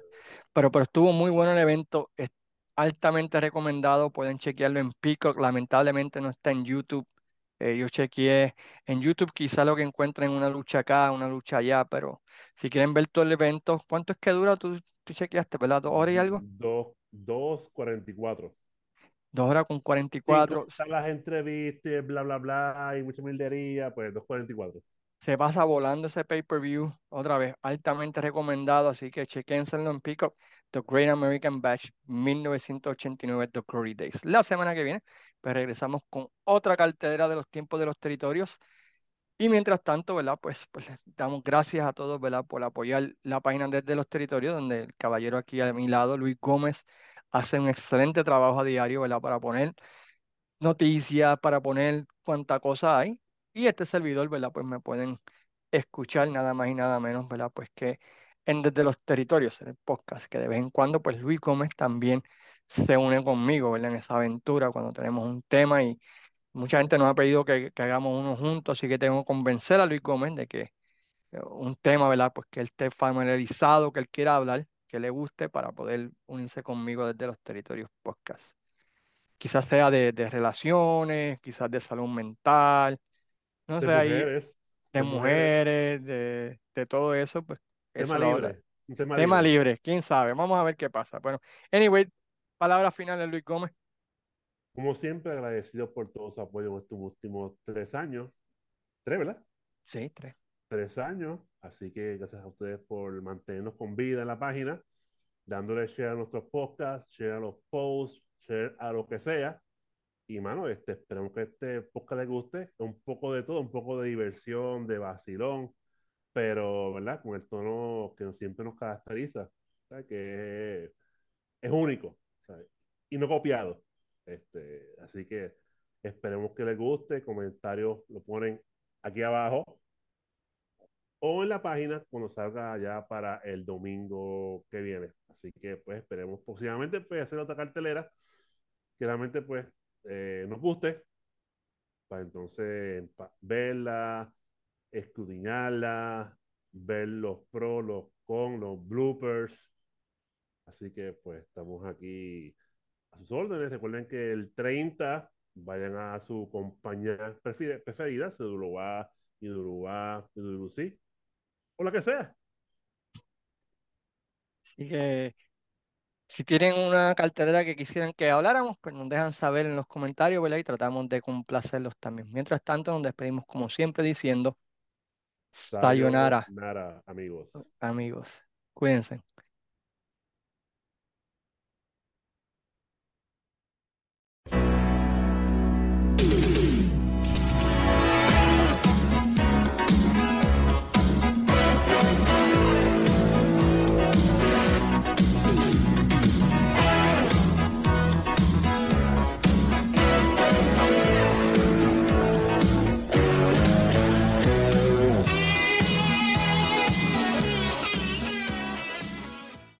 pero, pero estuvo muy bueno el evento. Es altamente recomendado. Pueden chequearlo en Peacock. Lamentablemente no está en YouTube. Eh, yo chequeé en YouTube, quizá lo que encuentren una lucha acá, una lucha allá, pero si quieren ver todo el evento, ¿cuánto es que dura? Tú, tú chequeaste, ¿verdad? ¿Dos horas y algo? dos, dos cuarenta y cuatro. Dos horas con Sin 44. contar las entrevistas, bla, bla, bla, y mucha mildería, pues 2.44. Se pasa volando ese pay-per-view, otra vez, altamente recomendado, así que chequénselo en Pickup, The Great American Bash 1989, The Glory Days. La semana que viene, pues regresamos con otra cartelera de los tiempos de los territorios. Y mientras tanto, ¿verdad? Pues, pues damos gracias a todos, ¿verdad? Por apoyar la página desde los territorios, donde el caballero aquí a mi lado, Luis Gómez, hace un excelente trabajo a diario, ¿verdad? Para poner noticias, para poner cuánta cosa hay. Y este servidor, ¿verdad? Pues me pueden escuchar nada más y nada menos, ¿verdad? Pues que en Desde los Territorios, en el podcast, que de vez en cuando, pues Luis Gómez también se une conmigo, ¿verdad? En esa aventura, cuando tenemos un tema y mucha gente nos ha pedido que, hagamos uno juntos, así que tengo que convencer a Luis Gómez de que eh, un tema, ¿verdad? Pues que él esté familiarizado, que él quiera hablar, que le guste para poder unirse conmigo desde los Territorios Podcast quizás sea de relaciones, quizás de salud mental, no De sé, ahí mujeres, de de mujeres, mujeres, de, de todo eso, pues tema eso libre, un tema Tema libre. libre, quién sabe, vamos a ver qué pasa. Bueno, anyway, palabra final de Luis Gómez. Como siempre, agradecido por todo su apoyo en estos últimos tres años. Tres, ¿verdad? Sí, tres. Tres años. Así que gracias a ustedes por mantenernos con vida en la página, dándole share a nuestros podcasts, share a los posts, share a lo que sea. Y, mano, este, esperamos que este podcast les guste. Un poco de todo, un poco de diversión, de vacilón, pero, ¿verdad? Con el tono que siempre nos caracteriza, ¿sabes? que es, es único ¿sabes? y no copiado. Este, así que esperemos que les guste. Comentarios lo ponen aquí abajo o en la página cuando salga ya para el domingo que viene. Así que pues esperemos próximamente pues hacer otra cartelera que realmente pues eh, nos guste para entonces verla, escudriñarla, ver los pros, los con, los bloopers. Así que pues estamos aquí a sus órdenes. Recuerden que el 30 vayan a su compañía prefi- preferida, CWA, IWA, IWC, o la que sea. Así que si tienen una cartelera que quisieran que habláramos, pues nos dejan saber en los comentarios, ¿verdad? Y tratamos de complacerlos también. Mientras tanto, nos despedimos como siempre diciendo, sayonara, Sayonara, amigos. amigos. Cuídense.